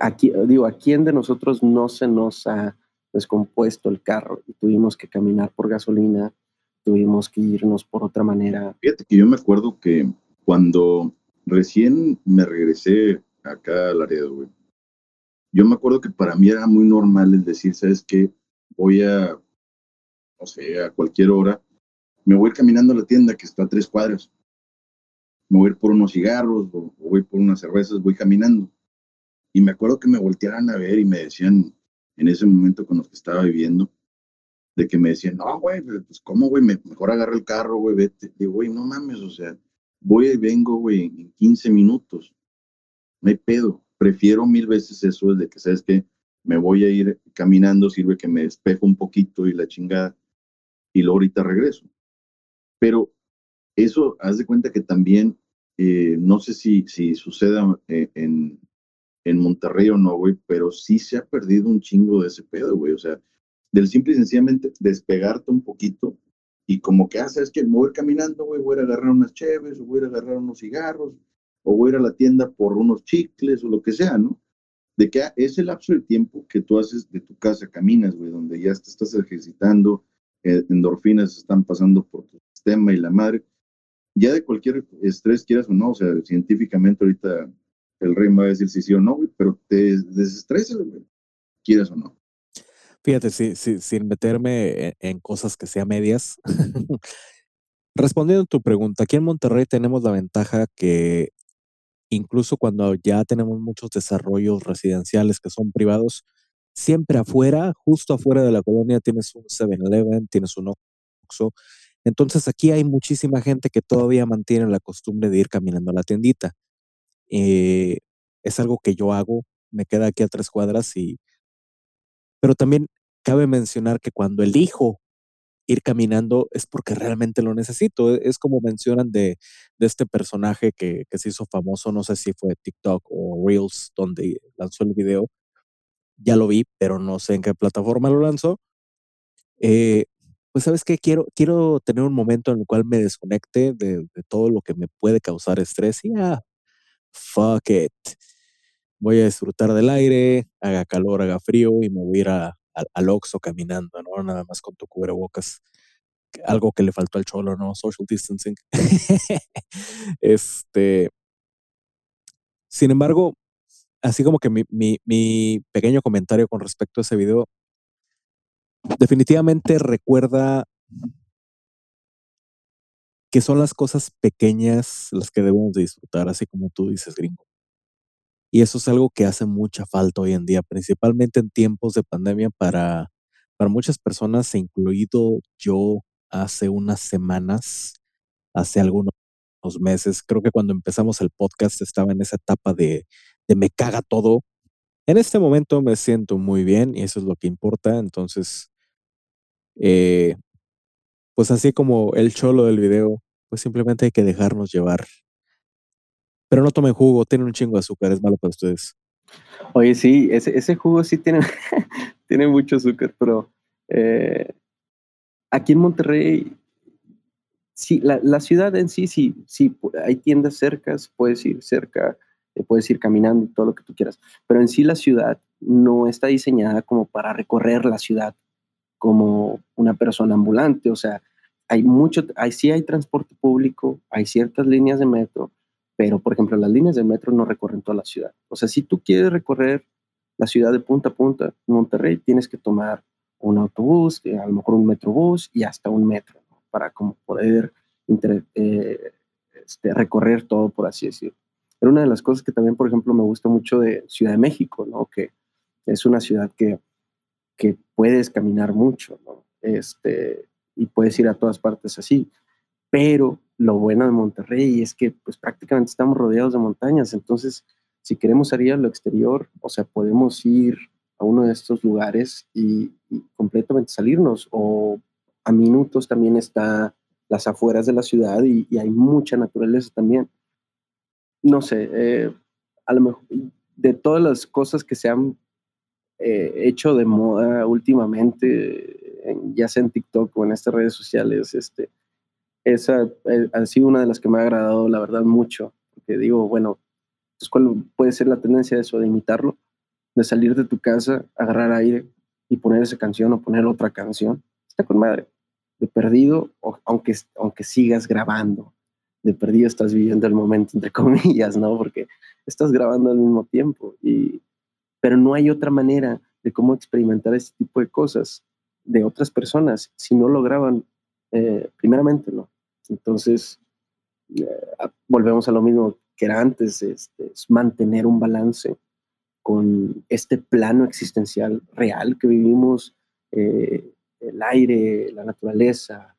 aquí, digo, ¿a quién de nosotros no se nos ha descompuesto el carro y tuvimos que caminar por gasolina, tuvimos que irnos por otra manera? Fíjate que yo me acuerdo que cuando recién me regresé acá al Laredo, güey. Yo me acuerdo que para mí era muy normal el decir, ¿sabes qué? Voy a, no sé, a cualquier hora, me voy caminando a la tienda que está a tres cuadras. Me voy por unos cigarros voy por unas cervezas, voy caminando. Y me acuerdo que me voltearan a ver y me decían, en ese momento con los que estaba viviendo, de que me decían, no, güey, pues cómo, güey, mejor agarra el carro, güey, vete. Digo, güey, no mames, o sea, voy y vengo, güey, en 15 minutos. No hay pedo. Prefiero mil veces eso de que, ¿sabes qué? Me voy a ir caminando, sirve que me despejo un poquito y la chingada, y luego ahorita regreso. Pero eso, haz de cuenta que también, eh, no sé si, si suceda eh, en, en Monterrey o no, güey, pero sí se ha perdido un chingo de ese pedo, güey. O sea, del simple y sencillamente despegarte un poquito y como que, haces ah, que me voy caminando, güey, voy a agarrar unas cheves, o voy a agarrar unos cigarros, o voy a ir a la tienda por unos chicles, o lo que sea, ¿no? de que ese lapso de tiempo que tú haces de tu casa, caminas, güey, donde ya te estás ejercitando, eh, endorfinas están pasando por tu sistema y la madre, ya de cualquier estrés, quieras o no, o sea, científicamente ahorita el rey va a decir si sí o no, güey, pero te desestresas, güey, quieras o no. Fíjate, sí, sin meterme en, cosas que sean medias. Respondiendo a tu pregunta, aquí en Monterrey tenemos la ventaja que incluso cuando ya tenemos muchos desarrollos residenciales que son privados, siempre afuera, justo afuera de la colonia, tienes un 7-Eleven, tienes un Oxxo. Entonces aquí hay muchísima gente que todavía mantiene la costumbre de ir caminando a la tiendita. Eh, es algo que yo hago, me queda aquí a tres cuadras y... Pero también cabe mencionar que cuando elijo ir caminando es porque realmente lo necesito. E, es como mencionan de, este personaje que, que, se hizo famoso, no sé si fue TikTok o Reels, donde lanzó el video. Ya lo vi, pero no sé en qué plataforma lo lanzó. Eh, pues sabes qué, quiero, quiero tener un momento en el cual me desconecte de, todo lo que me puede causar estrés y ya, fuck it. Voy a disfrutar del aire, haga calor, haga frío y me voy a ir al, Oxxo caminando, ¿no? Nada más con tu cubrebocas. Algo que le faltó al cholo, ¿no? Social distancing. este. Sin embargo, así como que mi, mi pequeño comentario con respecto a ese video, definitivamente recuerda que son las cosas pequeñas las que debemos de disfrutar, así como tú dices, gringo. Y eso es algo que hace mucha falta hoy en día, principalmente en tiempos de pandemia para, para muchas personas, incluido yo hace unas semanas, hace algunos meses. Creo que cuando empezamos el podcast estaba en esa etapa de, de me caga todo. En este momento me siento muy bien y eso es lo que importa. Entonces, eh, pues así como el cholo del video, pues simplemente hay que dejarnos llevar pero no tomen jugo, tiene un chingo de azúcar, es malo para ustedes. Oye, sí, ese, jugo sí tiene, tiene mucho azúcar, pero eh, aquí en Monterrey, sí, la, ciudad en sí, sí, sí, hay tiendas cercas, puedes ir cerca, eh, puedes ir caminando todo lo que tú quieras, pero en sí la ciudad no está diseñada como para recorrer la ciudad como una persona ambulante, o sea, hay mucho, hay, sí hay transporte público, hay ciertas líneas de metro, pero por ejemplo las líneas del metro no recorren toda la ciudad. O sea, si tú quieres recorrer la ciudad de punta a punta Monterrey, tienes que tomar un autobús, a lo mejor un metrobús y hasta un metro para como poder eh, este, recorrer todo, por así decirlo. Pero una de las cosas que también, por ejemplo, me gusta mucho de Ciudad de México, ¿no? que es una ciudad que, que puedes caminar mucho ¿no? este, y puedes ir a todas partes así, pero lo bueno de Monterrey es que pues prácticamente estamos rodeados de montañas, entonces si queremos salir a lo exterior, o sea, podemos ir a uno de estos lugares y, completamente salirnos, o a minutos también está las afueras de la ciudad y, hay mucha naturaleza también. No sé, eh, a lo mejor de todas las cosas que se han eh, hecho de moda últimamente, ya sea en TikTok o en estas redes sociales, este, esa eh, ha sido una de las que me ha agradado, la verdad, mucho. Porque digo, bueno, pues, ¿cuál puede ser la tendencia de eso, de imitarlo? De salir de tu casa, agarrar aire y poner esa canción o poner otra canción. Está con madre. De perdido, aunque, aunque sigas grabando, de perdido estás viviendo el momento, entre comillas, ¿no? Porque estás grabando al mismo tiempo. Y, pero no hay otra manera de cómo experimentar este tipo de cosas de otras personas si no lo graban eh, primeramente, ¿no? Entonces, eh, volvemos a lo mismo que era antes, este, es mantener un balance con este plano existencial real que vivimos, eh, el aire, la naturaleza,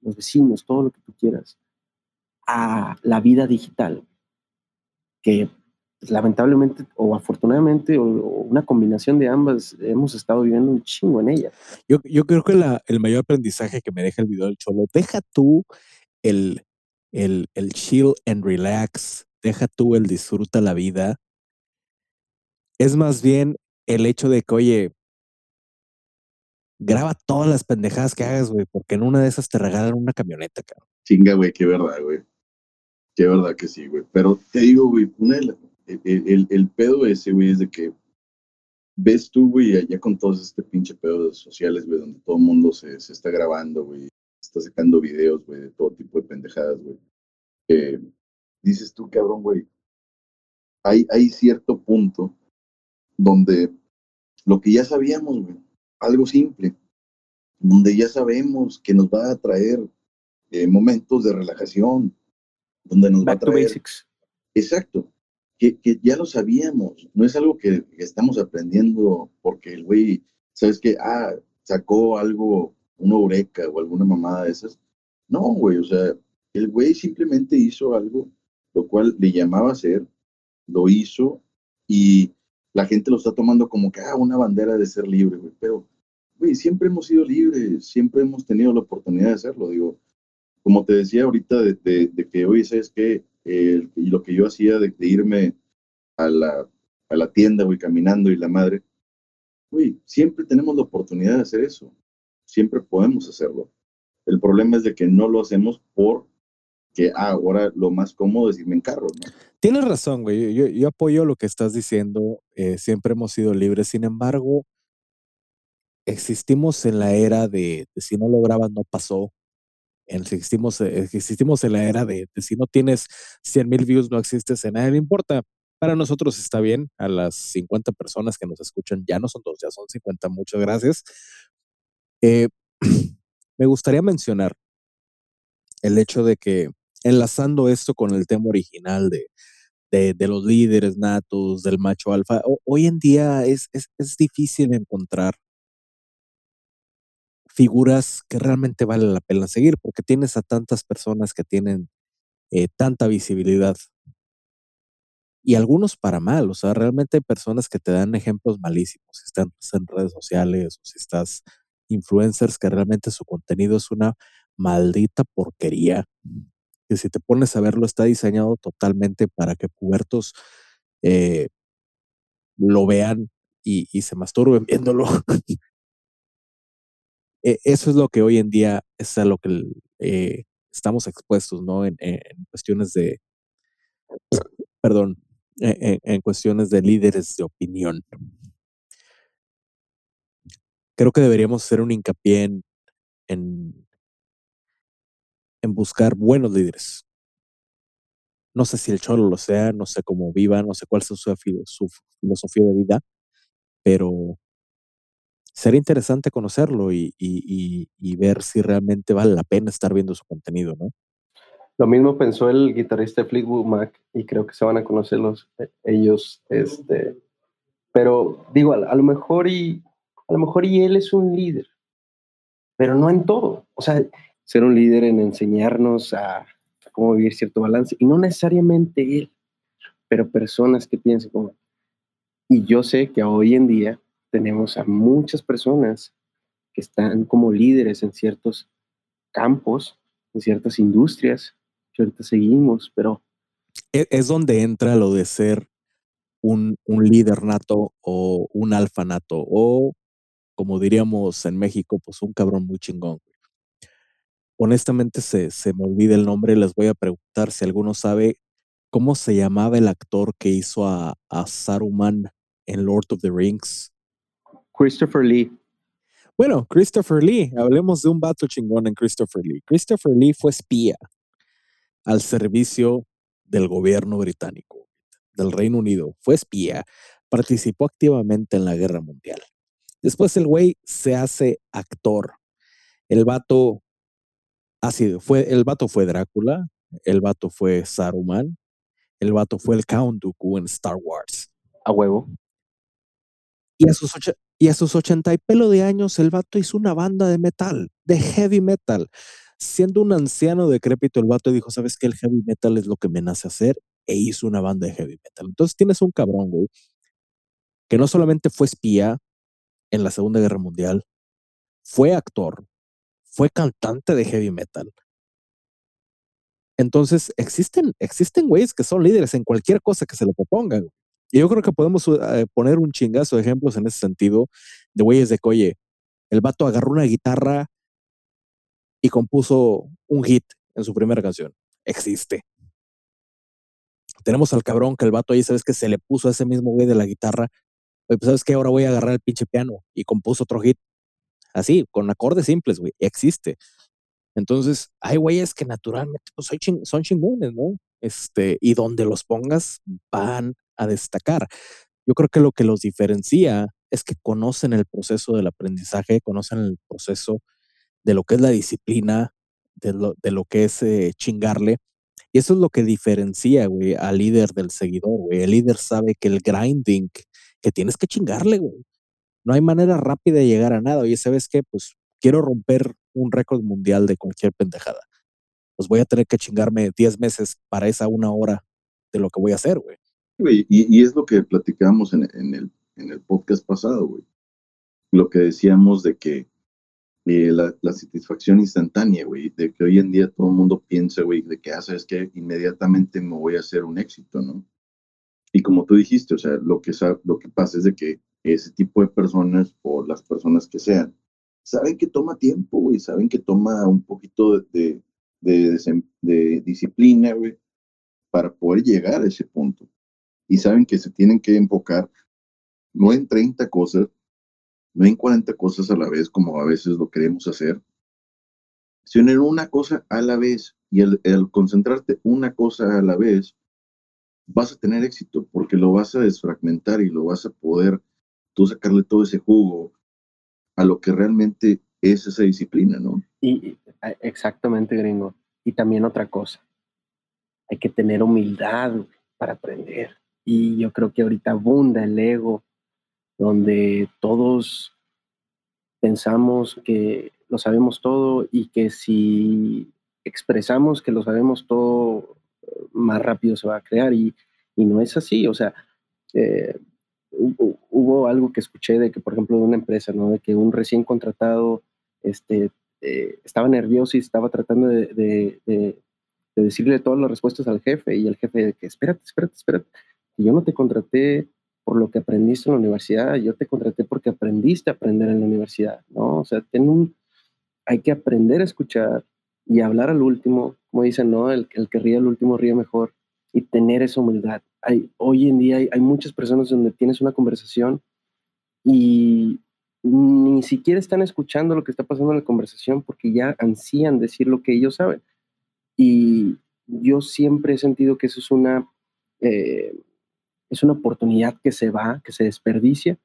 los vecinos, todo lo que tú quieras, a la vida digital, que lamentablemente o afortunadamente o, una combinación de ambas hemos estado viviendo un chingo en ella. Yo, yo creo que la, el mayor aprendizaje que me deja el video del Cholo, deja tú el, el, el chill and relax, deja tú el disfruta la vida. Es más bien el hecho de que, oye, graba todas las pendejadas que hagas, güey, porque en una de esas te regalan una camioneta, cabrón. Chinga, güey, qué verdad, güey. Qué verdad que sí, güey. Pero te digo, güey, una de las el, el, pedo ese, güey, es de que ves tú, güey, allá con todos este pinche pedo de sociales, güey, donde todo el mundo se, se, está grabando, güey, está sacando videos, güey, de todo tipo de pendejadas, güey. dices tú, cabrón, güey, hay, hay cierto punto donde lo que ya sabíamos, güey, algo simple, donde ya sabemos que nos va a traer eh, momentos de relajación, donde nos va a traer... basics. Exacto, que, que, ya lo sabíamos, no es algo que, estamos aprendiendo porque el güey, ¿sabes qué? Ah, sacó algo, una eureka o alguna mamada de esas. No, güey, o sea, el güey simplemente hizo algo, lo cual le llamaba a ser, lo hizo y la gente lo está tomando como que, ah, una bandera de ser libre, güey. Pero, güey, siempre hemos sido libres, siempre hemos tenido la oportunidad de hacerlo. Digo, como te decía ahorita, de, de, que, hoy ¿sabes que y lo que yo hacía de, irme a la, a la tienda, güey, caminando y la madre, güey, siempre tenemos la oportunidad de hacer eso. Siempre podemos hacerlo. El problema es de que no lo hacemos por que ah, ahora lo más cómodo es irme en carro. Tienes razón, güey. Yo, yo apoyo lo que estás diciendo. Eh, siempre hemos sido libres. Sin embargo, existimos en la era de, si no lo grabas, no pasó. Existimos, eh, existimos en la era de, si no tienes 100 mil views, no existes en nadie le importa. Para nosotros está bien. A las 50 personas que nos escuchan, ya no son dos, ya son 50. Muchas gracias. Eh, me gustaría mencionar el hecho de que enlazando esto con el tema original de, de, los líderes natos, del macho alfa, hoy en día es, es, es, difícil encontrar figuras que realmente vale la pena seguir, porque tienes a tantas personas que tienen eh, tanta visibilidad. Y algunos para mal, o sea, realmente hay personas que te dan ejemplos malísimos, si estás en redes sociales o si estás influencers que realmente su contenido es una maldita porquería que si te pones a verlo está diseñado totalmente para que pubertos eh, lo vean y, se masturben viéndolo. E, eso es lo que hoy en día es a lo que eh, estamos expuestos, ¿no? En, cuestiones de, perdón, e, e, en, cuestiones de líderes de opinión. Creo que deberíamos hacer un hincapié en en buscar buenos líderes. No sé si el Cholo lo sea, no sé cómo viva, no sé cuál es su, su filosofía de vida, pero sería interesante conocerlo y, ver si realmente vale la pena estar viendo su contenido, ¿no? Lo mismo pensó el guitarrista Fleetwood Mac y creo que se van a conocer los, eh, ellos, este, pero digo, a, a, lo mejor y a lo mejor y él es un líder, pero no en todo. O sea, ser un líder en enseñarnos a, cómo vivir cierto balance. Y no necesariamente él, pero personas que piensen como... Y yo sé que hoy en día tenemos a muchas personas que están como líderes en ciertos campos, en ciertas industrias, que ahorita seguimos, pero... E, es donde entra lo de ser un, un líder nato o un alfa nato o, como diríamos en México, pues un cabrón muy chingón honestamente se, se me olvida el nombre, les voy a preguntar si alguno sabe cómo se llamaba el actor que hizo a, a Saruman en Lord of the Rings. Christopher Lee. Bueno, Christopher Lee, hablemos de un vato chingón en Christopher Lee. Christopher Lee fue espía al servicio del gobierno británico, del Reino Unido. Fue espía, participó activamente en la guerra mundial. Después el güey se hace actor. El vato Así fue, el vato fue Drácula, el vato fue Saruman, el vato fue el Count Dooku en Star Wars. A huevo. Y a sus, y a sus ochenta y pelo de años, el vato hizo una banda de metal, de heavy metal. Siendo un anciano decrépito, el vato dijo, ¿sabes qué? El heavy metal es lo que me nace hacer. E hizo una banda de heavy metal. Entonces tienes un cabrón, güey, que no solamente fue espía en la Segunda Guerra Mundial, fue actor, fue cantante de heavy metal. Entonces, existen, existen güeyes que son líderes en cualquier cosa que se le propongan. Y yo creo que podemos eh, poner un chingazo de ejemplos en ese sentido, de güeyes de que, oye, el vato agarró una guitarra y compuso un hit en su primera canción. Existe. tenemos al cabrón que el vato ahí, ¿sabes que Se le puso a ese mismo güey de la guitarra. pues ¿sabes que Ahora voy a agarrar el pinche piano y compuso otro hit. Así, con acordes simples, güey. Existe. Entonces, hay güeyes que naturalmente pues, son chingones, ¿no? Este, y donde los pongas van a destacar. Yo creo que lo que los diferencia es que conocen el proceso del aprendizaje, conocen el proceso de lo que es la disciplina, de lo, de lo que es eh, chingarle. Y eso es lo que diferencia, güey, al líder del seguidor, güey. El líder sabe que el grinding, que tienes que chingarle, güey. No hay manera rápida de llegar a nada. Oye, ¿sabes qué? Pues quiero romper un récord mundial de cualquier pendejada. Pues voy a tener que chingarme 10 meses para esa una hora de lo que voy a hacer, güey. Y, es lo que platicamos en, el, en el podcast pasado, güey. Lo que decíamos de que eh, la, satisfacción instantánea, güey, de que hoy en día todo el mundo piensa, güey, de que haces ah, que inmediatamente me voy a hacer un éxito, ¿no? Y como tú dijiste, o sea, lo que, lo que pasa es de que ese tipo de personas o las personas que sean, saben que toma tiempo, güey, saben que toma un poquito de, de, disciplina, güey, para poder llegar a ese punto. Y saben que se tienen que enfocar no en 30 cosas, no en 40 cosas a la vez, como a veces lo queremos hacer, sino en una cosa a la vez. Y al, concentrarte una cosa a la vez, vas a tener éxito, porque lo vas a desfragmentar y lo vas a poder tú sacarle todo ese jugo a lo que realmente es esa disciplina, ¿no? Y exactamente, gringo. Y también otra cosa, hay que tener humildad para aprender. Y yo creo que ahorita abunda el ego, donde todos pensamos que lo sabemos todo y que si expresamos que lo sabemos todo, más rápido se va a crear. Y, y no es así. O sea, eh, hubo, algo que escuché de que, por ejemplo, de una empresa, ¿no? De que un recién contratado este, eh, estaba nervioso y estaba tratando de, decirle todas las respuestas al jefe y el jefe de que, espérate, espérate, espérate, yo no te contraté por lo que aprendiste en la universidad, yo te contraté porque aprendiste a aprender en la universidad, ¿no? O sea, ten un, hay que aprender a escuchar y hablar al último, como dicen, ¿no? El, el que ríe al último ríe mejor y tener esa humildad hay, hoy en día hay, muchas personas donde tienes una conversación y ni siquiera están escuchando lo que está pasando en la conversación porque ya ansían decir lo que ellos saben. Y yo siempre he sentido que eso es una, eh, es una oportunidad que se va, que se desperdicia,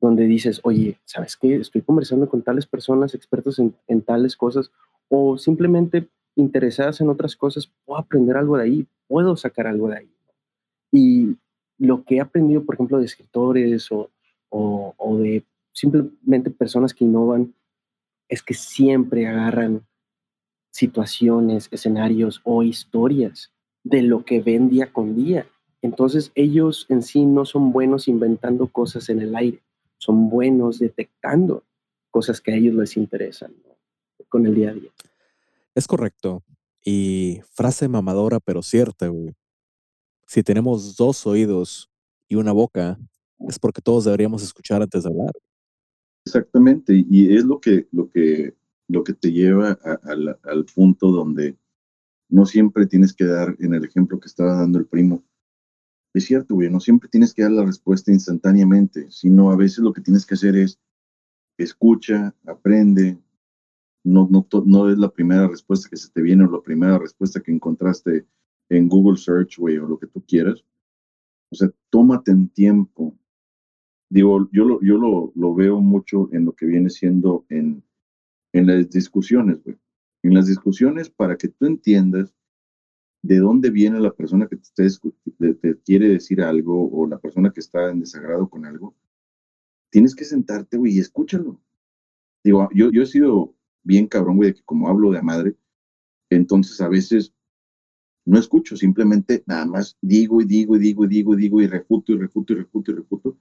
donde dices, oye, ¿sabes qué? Estoy conversando con tales personas expertos en, tales cosas o simplemente interesadas en otras cosas, puedo aprender algo de ahí, puedo sacar algo de ahí. Y lo que he aprendido, por ejemplo, de escritores o, o, de simplemente personas que innovan, es que siempre agarran situaciones, escenarios o historias de lo que ven día con día. Entonces ellos en sí no son buenos inventando cosas en el aire, son buenos detectando cosas que a ellos les interesan con el día a día. Es correcto. Y frase mamadora pero cierta, güey si tenemos dos oídos y una boca, es porque todos deberíamos escuchar antes de hablar. Exactamente, y es lo que, lo que, lo que te lleva al punto donde no siempre tienes que dar, en el ejemplo que estaba dando el primo, es cierto, güey, no siempre tienes que dar la respuesta instantáneamente, sino a veces lo que tienes que hacer es escucha, aprende, no, no, no es la primera respuesta que se te viene o la primera respuesta que encontraste en Google Search, güey, o lo que tú quieras. O sea, tómate en tiempo. Digo, yo lo, yo lo, lo veo mucho en lo que viene siendo en, en las discusiones, güey. En las discusiones, para que tú entiendas de dónde viene la persona que te, quiere decir algo o la persona que está en desagrado con algo, tienes que sentarte, güey, y escúchalo. Digo, yo, yo he sido bien cabrón, güey, de que como hablo de madre, entonces a veces no escucho, simplemente nada más digo y digo y digo y digo y digo y refuto y refuto y refuto y refuto.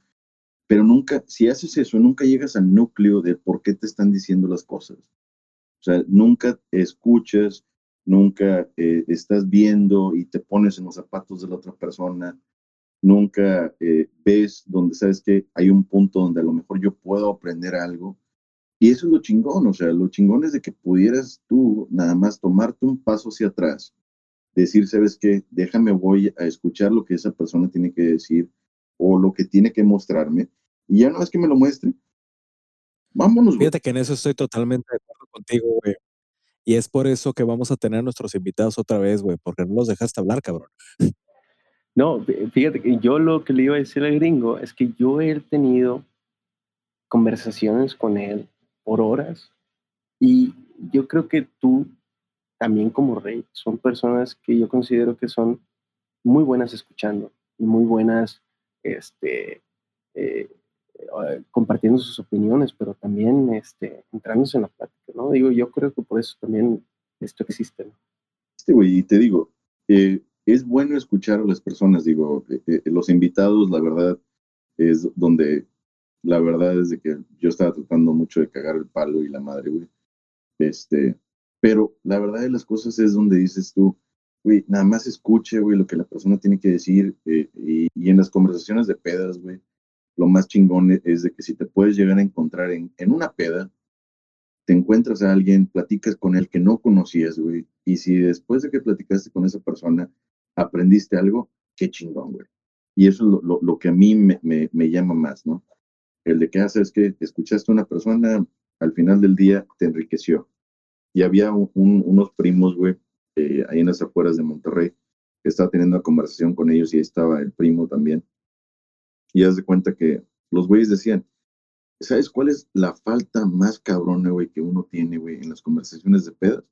Pero nunca, si haces eso, nunca llegas al núcleo de por qué te están diciendo las cosas. O sea, nunca escuchas, nunca eh, estás viendo y te pones en los zapatos de la otra persona, nunca eh, ves donde sabes que hay un punto donde a lo mejor yo puedo aprender algo. Y eso es lo chingón, o sea, lo chingón es de que pudieras tú nada más tomarte un paso hacia atrás decir, ¿sabes qué? Déjame, voy a escuchar lo que esa persona tiene que decir o lo que tiene que mostrarme. Y ya no es que me lo muestre. Vámonos. Fíjate que en eso estoy totalmente de acuerdo contigo, güey. Y es por eso que vamos a tener a nuestros invitados otra vez, güey, porque no los dejaste hablar, cabrón. No, fíjate que yo lo que le iba a decir al gringo es que yo he tenido conversaciones con él por horas y yo creo que tú también como rey son personas que yo considero que son muy buenas escuchando y muy buenas este, eh, compartiendo sus opiniones, pero también este, entrándose en la plática, ¿no? Digo, yo creo que por eso también esto existe, ¿no? Este güey, y te digo, eh, es bueno escuchar a las personas, digo, los invitados, la verdad, es donde, la verdad es de que yo estaba tratando mucho de cagar el palo y la madre, güey. Este, pero la verdad de las cosas es donde dices tú, güey, nada más escuche, güey, lo que la persona tiene que decir. Eh, y, en las conversaciones de pedas, güey, lo más chingón es de que si te puedes llegar a encontrar en, en una peda, te encuentras a alguien, platicas con él que no conocías, güey, y si después de que platicaste con esa persona aprendiste algo, qué chingón, güey. Y eso es lo, lo, que a mí me, me, me, llama más, ¿no? El de que haces que escuchaste a una persona, al final del día te enriqueció y había unos primos, güey, eh, ahí en las afueras de Monterrey, que estaba teniendo una conversación con ellos y ahí estaba el primo también. Y haz de cuenta que los güeyes decían, ¿sabes cuál es la falta más cabrona, güey, que uno tiene, güey, en las conversaciones de pedas?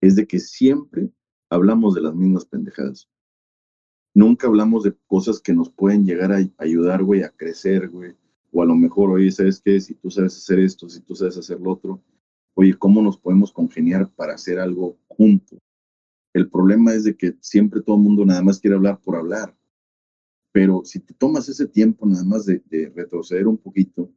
Es de que siempre hablamos de las mismas pendejadas. Nunca hablamos de cosas que nos pueden llegar a ayudar, güey, a crecer, güey. O a lo mejor, oye, ¿sabes qué? Si tú sabes hacer esto, si tú sabes hacer lo otro, oye, ¿cómo nos podemos congeniar para hacer algo juntos? El problema es de que siempre todo el mundo nada más quiere hablar por hablar. Pero si te tomas ese tiempo nada más de, retroceder un poquito,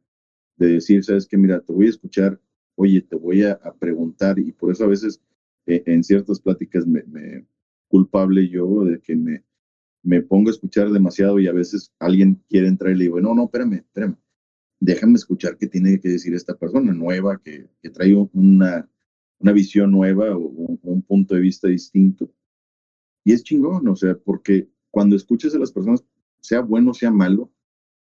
de decir, sabes que mira, te voy a escuchar, oye, te voy a, preguntar, y por eso a veces eh, en ciertas pláticas me, culpable yo de que me, me pongo a escuchar demasiado y a veces alguien quiere entrar y le digo, no, no, espérame, espérame déjame escuchar qué tiene que decir esta persona nueva, que, trae una, una visión nueva o un, punto de vista distinto. Y es chingón, o sea, porque cuando escuchas a las personas, sea bueno, sea malo, o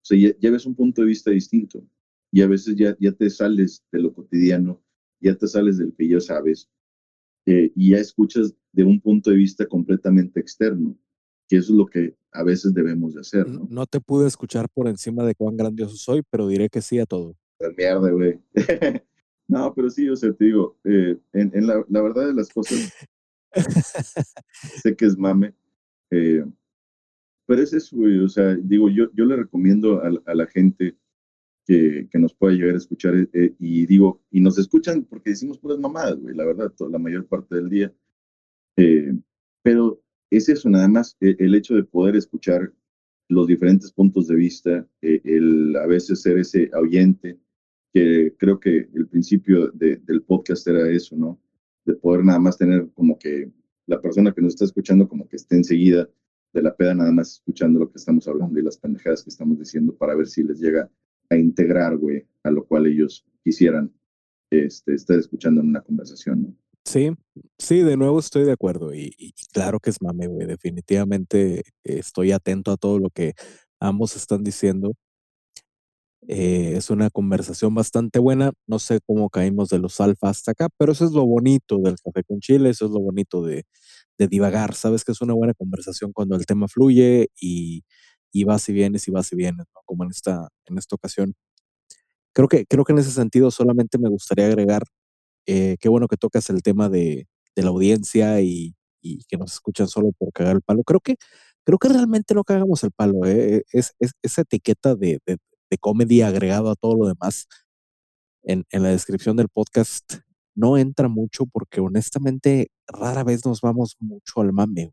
sea, ya, ves un punto de vista distinto. Y a veces ya, ya te sales de lo cotidiano, ya te sales del que ya sabes, eh, y ya escuchas de un punto de vista completamente externo que eso es lo que a veces debemos de hacer, ¿no? No te pude escuchar por encima de cuán grandioso soy, pero diré que sí a todo. La mierda, güey. no, pero sí, o sea, te digo, eh, en, la, verdad de las cosas, sé que es mame, eh, pero es eso, güey, o sea, digo, yo, yo le recomiendo a, la gente que, que, nos pueda llegar a escuchar eh, y digo, y nos escuchan porque decimos puras mamadas, güey, la verdad, toda, la mayor parte del día. pero es eso nada más, e, el hecho de poder escuchar los diferentes puntos de vista, e, el a veces ser ese oyente, que creo que el principio del podcast era eso, ¿no? De poder nada más tener como que la persona que nos está escuchando como que esté enseguida de la peda nada más escuchando lo que estamos hablando y las pendejadas que estamos diciendo para ver si les llega a integrar, güey, a lo cual ellos quisieran este, estar escuchando en una conversación, ¿no? Sí, sí, de nuevo estoy de acuerdo y, claro que es mame, güey. Definitivamente estoy atento a todo lo que ambos están diciendo. Eh, es una conversación bastante buena. No sé cómo caímos de los alfa hasta acá, pero eso es lo bonito del café con chile, eso es lo bonito de, divagar. Sabes que es una buena conversación cuando el tema fluye y, y vas y vienes y vas y vienes. Como en esta, en esta ocasión. Creo que, creo que en ese sentido solamente me gustaría agregar eh, qué bueno que tocas el tema de, la audiencia y, que nos escuchan solo por cagar el palo. Creo que, creo que realmente no cagamos el palo. ¿eh? Es, esa etiqueta de, de, comedy agregado a todo lo demás en, la descripción del podcast no entra mucho porque honestamente rara vez nos vamos mucho al mame.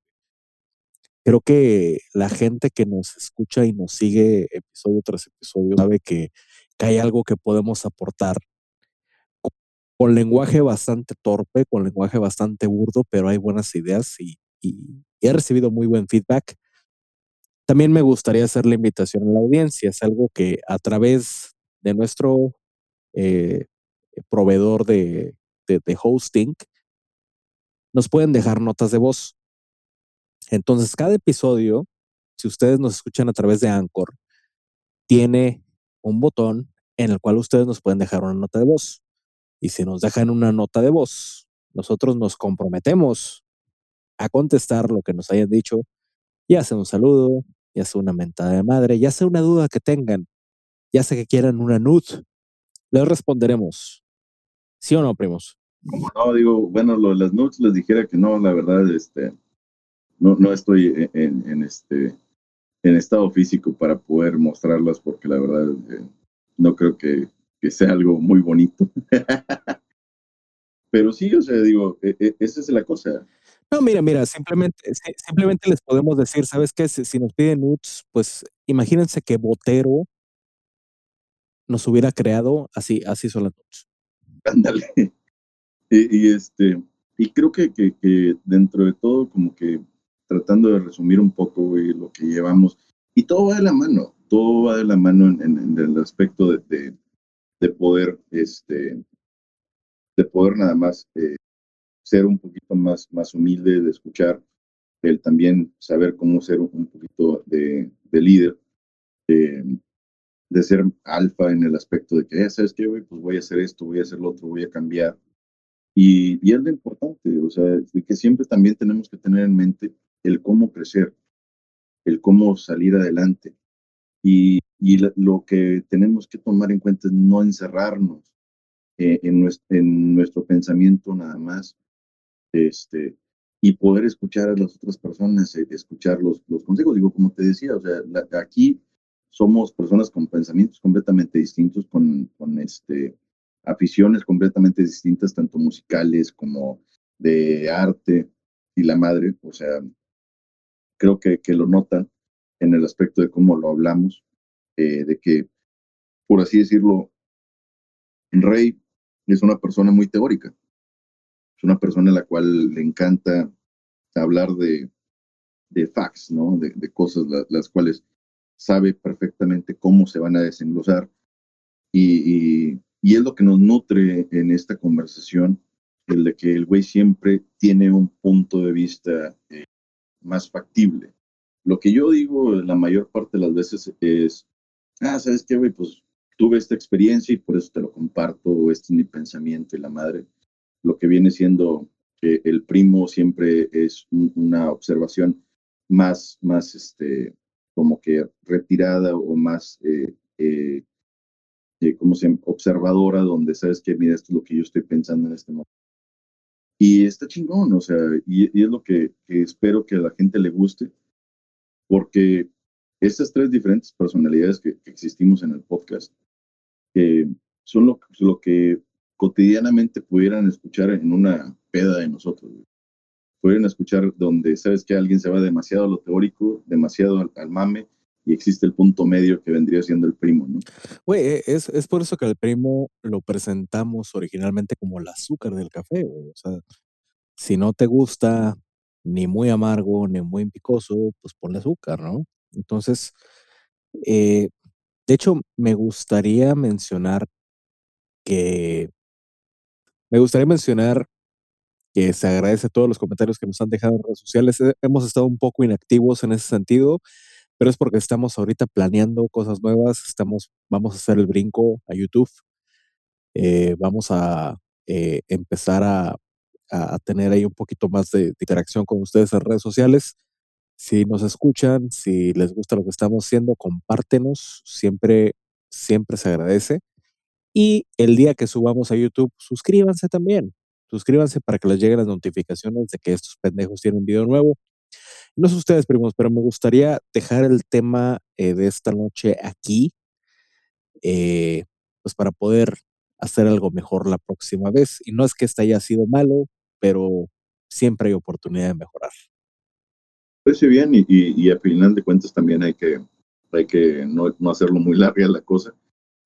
Creo que la gente que nos escucha y nos sigue episodio tras episodio sabe que hay algo que podemos aportar con lenguaje bastante torpe, con lenguaje bastante burdo, pero hay buenas ideas y, he recibido muy buen feedback. También me gustaría hacer la invitación a la audiencia, es algo que a través de nuestro eh, proveedor de, hosting nos pueden dejar notas de voz. Entonces, cada episodio, si ustedes nos escuchan a través de Anchor, tiene un botón en el cual ustedes nos pueden dejar una nota de voz. Y si nos dejan una nota de voz, nosotros nos comprometemos a contestar lo que nos hayan dicho, ya sea un saludo, ya sea una mentada de madre, ya sea una duda que tengan, ya sea que quieran una nud, les responderemos. ¿Sí o no, primos? Como no, digo, bueno, lo de las nudes les dijera que no, la verdad, este, no, no estoy en, este, en estado físico para poder mostrarlas porque la verdad eh, no creo que, que, sea algo muy bonito. Pero sí, o sea, digo, e, e, esa es la cosa. No, mira, mira, simplemente, simplemente les podemos decir, ¿sabes qué? Si, nos piden nudes, pues imagínense que Botero nos hubiera creado así, así son las nudes. Ándale. Y, este, y creo que, que, dentro de todo, como que tratando de resumir un poco lo que llevamos, y todo va de la mano, todo va de la mano en, el aspecto de, de, poder, este, de poder nada más eh, ser un poquito más, más humilde, de escuchar, el también saber cómo ser un poquito de, de líder, eh, de ser alfa en el aspecto de que, ya sabes qué, pues voy a hacer esto, voy a hacer lo otro, voy a cambiar. Y, y es lo importante, o sea, de que siempre también tenemos que tener en mente el cómo crecer, el cómo salir adelante. Y, y lo que tenemos que tomar en cuenta es no encerrarnos eh, en, nuestro, en, nuestro, pensamiento nada más este, y poder escuchar a las otras personas, eh, escuchar los, los consejos. Digo, como te decía, o sea, aquí somos personas con pensamientos completamente distintos, con, con este, aficiones completamente distintas, tanto musicales como de arte y la madre, o sea, creo que, que lo notan en el aspecto de cómo lo hablamos, eh, de que, por así decirlo, Rey es una persona muy teórica, es una persona a la cual le encanta hablar de, de facts, ¿no? De, de cosas las cuales sabe perfectamente cómo se van a desenglosar y, y es lo que nos nutre en esta conversación, el de que el güey siempre tiene un punto de vista eh, más factible. Lo que yo digo la mayor parte de las veces es, ah, ¿sabes qué, güey? Pues tuve esta experiencia y por eso te lo comparto, este es mi pensamiento y la madre. Lo que viene siendo que el primo siempre es una observación más, más, este, como que retirada o más eh, eh, eh, como se observadora, donde sabes que, mira, esto es lo que yo estoy pensando en este momento. Y está chingón, o sea, y, es lo que, espero que a la gente le guste, porque estas tres diferentes personalidades que, existimos en el podcast eh, son lo, lo que cotidianamente pudieran escuchar en una peda de nosotros. Pudieran escuchar donde sabes que alguien se va demasiado a lo teórico, demasiado al mame, y existe el punto medio que vendría siendo el primo, ¿no? Güey, e, es, es por eso que el primo lo presentamos originalmente como el azúcar del café, güey. O sea, si no te gusta ni muy amargo ni muy picoso, pues ponle azúcar, ¿no? Entonces, eh, de hecho, me gustaría mencionar que me gustaría mencionar que se agradece todos los comentarios que nos han dejado en redes sociales. Hemos estado un poco inactivos en ese sentido pero es porque estamos ahorita planeando cosas nuevas, estamos, vamos a hacer el brinco a YouTube, eh, vamos a eh, empezar a, a, tener ahí un poquito más de, interacción con ustedes en redes sociales. Si nos escuchan, si les gusta lo que estamos haciendo, compártenos, siempre, siempre se agradece. Y el día que subamos a YouTube, suscríbanse también. Suscríbanse para que les lleguen las notificaciones de que estos pendejos tienen video nuevo. No sé ustedes, primos, pero me gustaría dejar el tema eh, de esta noche aquí, eh, pues para poder hacer algo mejor la próxima vez. Y no es que este haya sido malo, pero siempre hay oportunidad de mejorar. Parece bien y, y, a final de cuentas también hay que, hay que no hacerlo muy larga la cosa,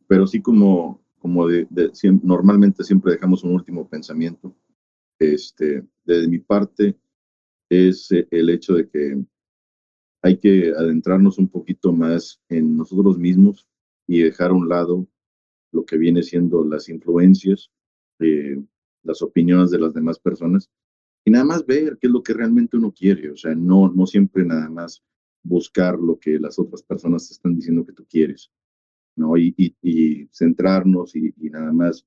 pero sí como, como normalmente siempre dejamos un último pensamiento. Este, desde mi parte, es eh, el hecho de que hay que adentrarnos un poquito más en nosotros mismos y dejar a un lado lo que viene siendo las influencias, las opiniones de las demás personas y nada más ver qué es lo que realmente uno quiere, o sea, no, no siempre nada más buscar lo que las otras personas te están diciendo que tú quieres, ¿no? Y, y, centrarnos y, nada más,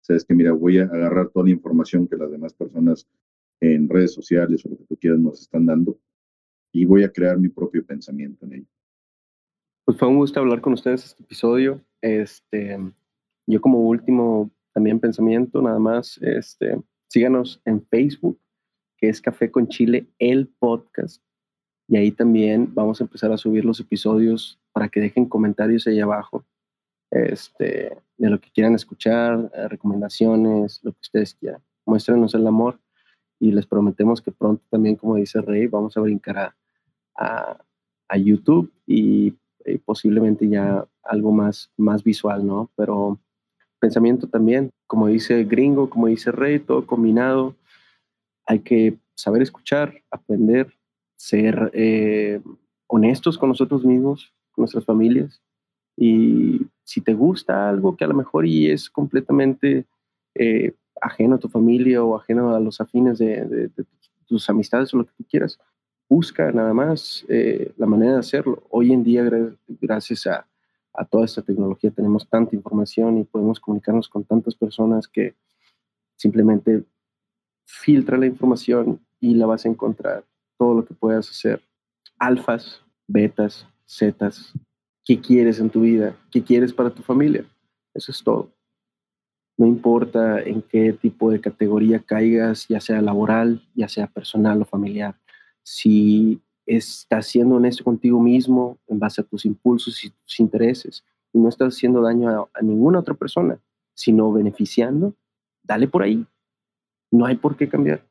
sabes que mira, voy a agarrar toda la información que las demás personas en redes sociales o lo que tú quieras nos están dando y voy a crear mi propio pensamiento en ello. Pues fue un gusto hablar con ustedes este episodio. Este, yo como último también pensamiento, nada más, este, síganos en Facebook, que es Café con Chile, el podcast. Y ahí también vamos a empezar a subir los episodios para que dejen comentarios ahí abajo este, de lo que quieran escuchar, eh, recomendaciones, lo que ustedes quieran. Muéstrenos el amor y les prometemos que pronto también, como dice Rey, vamos a brincar a, a, YouTube y, y, posiblemente ya algo más, más visual, ¿no? Pero pensamiento también, como dice Gringo, como dice Rey, todo combinado. Hay que saber escuchar, aprender, ser eh, honestos con nosotros mismos, con nuestras familias. Y si te gusta algo que a lo mejor y es completamente eh, ajeno a tu familia o ajeno a los afines de, tus amistades o lo que tú quieras, busca nada más eh, la manera de hacerlo. Hoy en día, gracias a, a, toda esta tecnología, tenemos tanta información y podemos comunicarnos con tantas personas que simplemente filtra la información y la vas a encontrar todo lo que puedas hacer. Alfas, betas, zetas, qué quieres en tu vida, qué quieres para tu familia. Eso es todo. No importa en qué tipo de categoría caigas, ya sea laboral, ya sea personal o familiar. Si estás siendo honesto contigo mismo en base a tus impulsos y tus intereses y no estás haciendo daño a, a ninguna otra persona, sino beneficiando, dale por ahí. No hay por qué cambiar.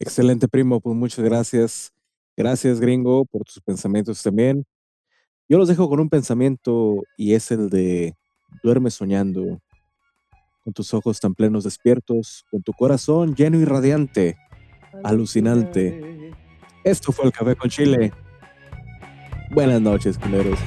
Excelente, primo. Pues muchas gracias. Gracias, gringo, por tus pensamientos también. Yo los dejo con un pensamiento y es el de duerme soñando, con tus ojos tan plenos despiertos, con tu corazón lleno y radiante, alucinante. Esto fue el Café con Chile. Buenas noches, culeros.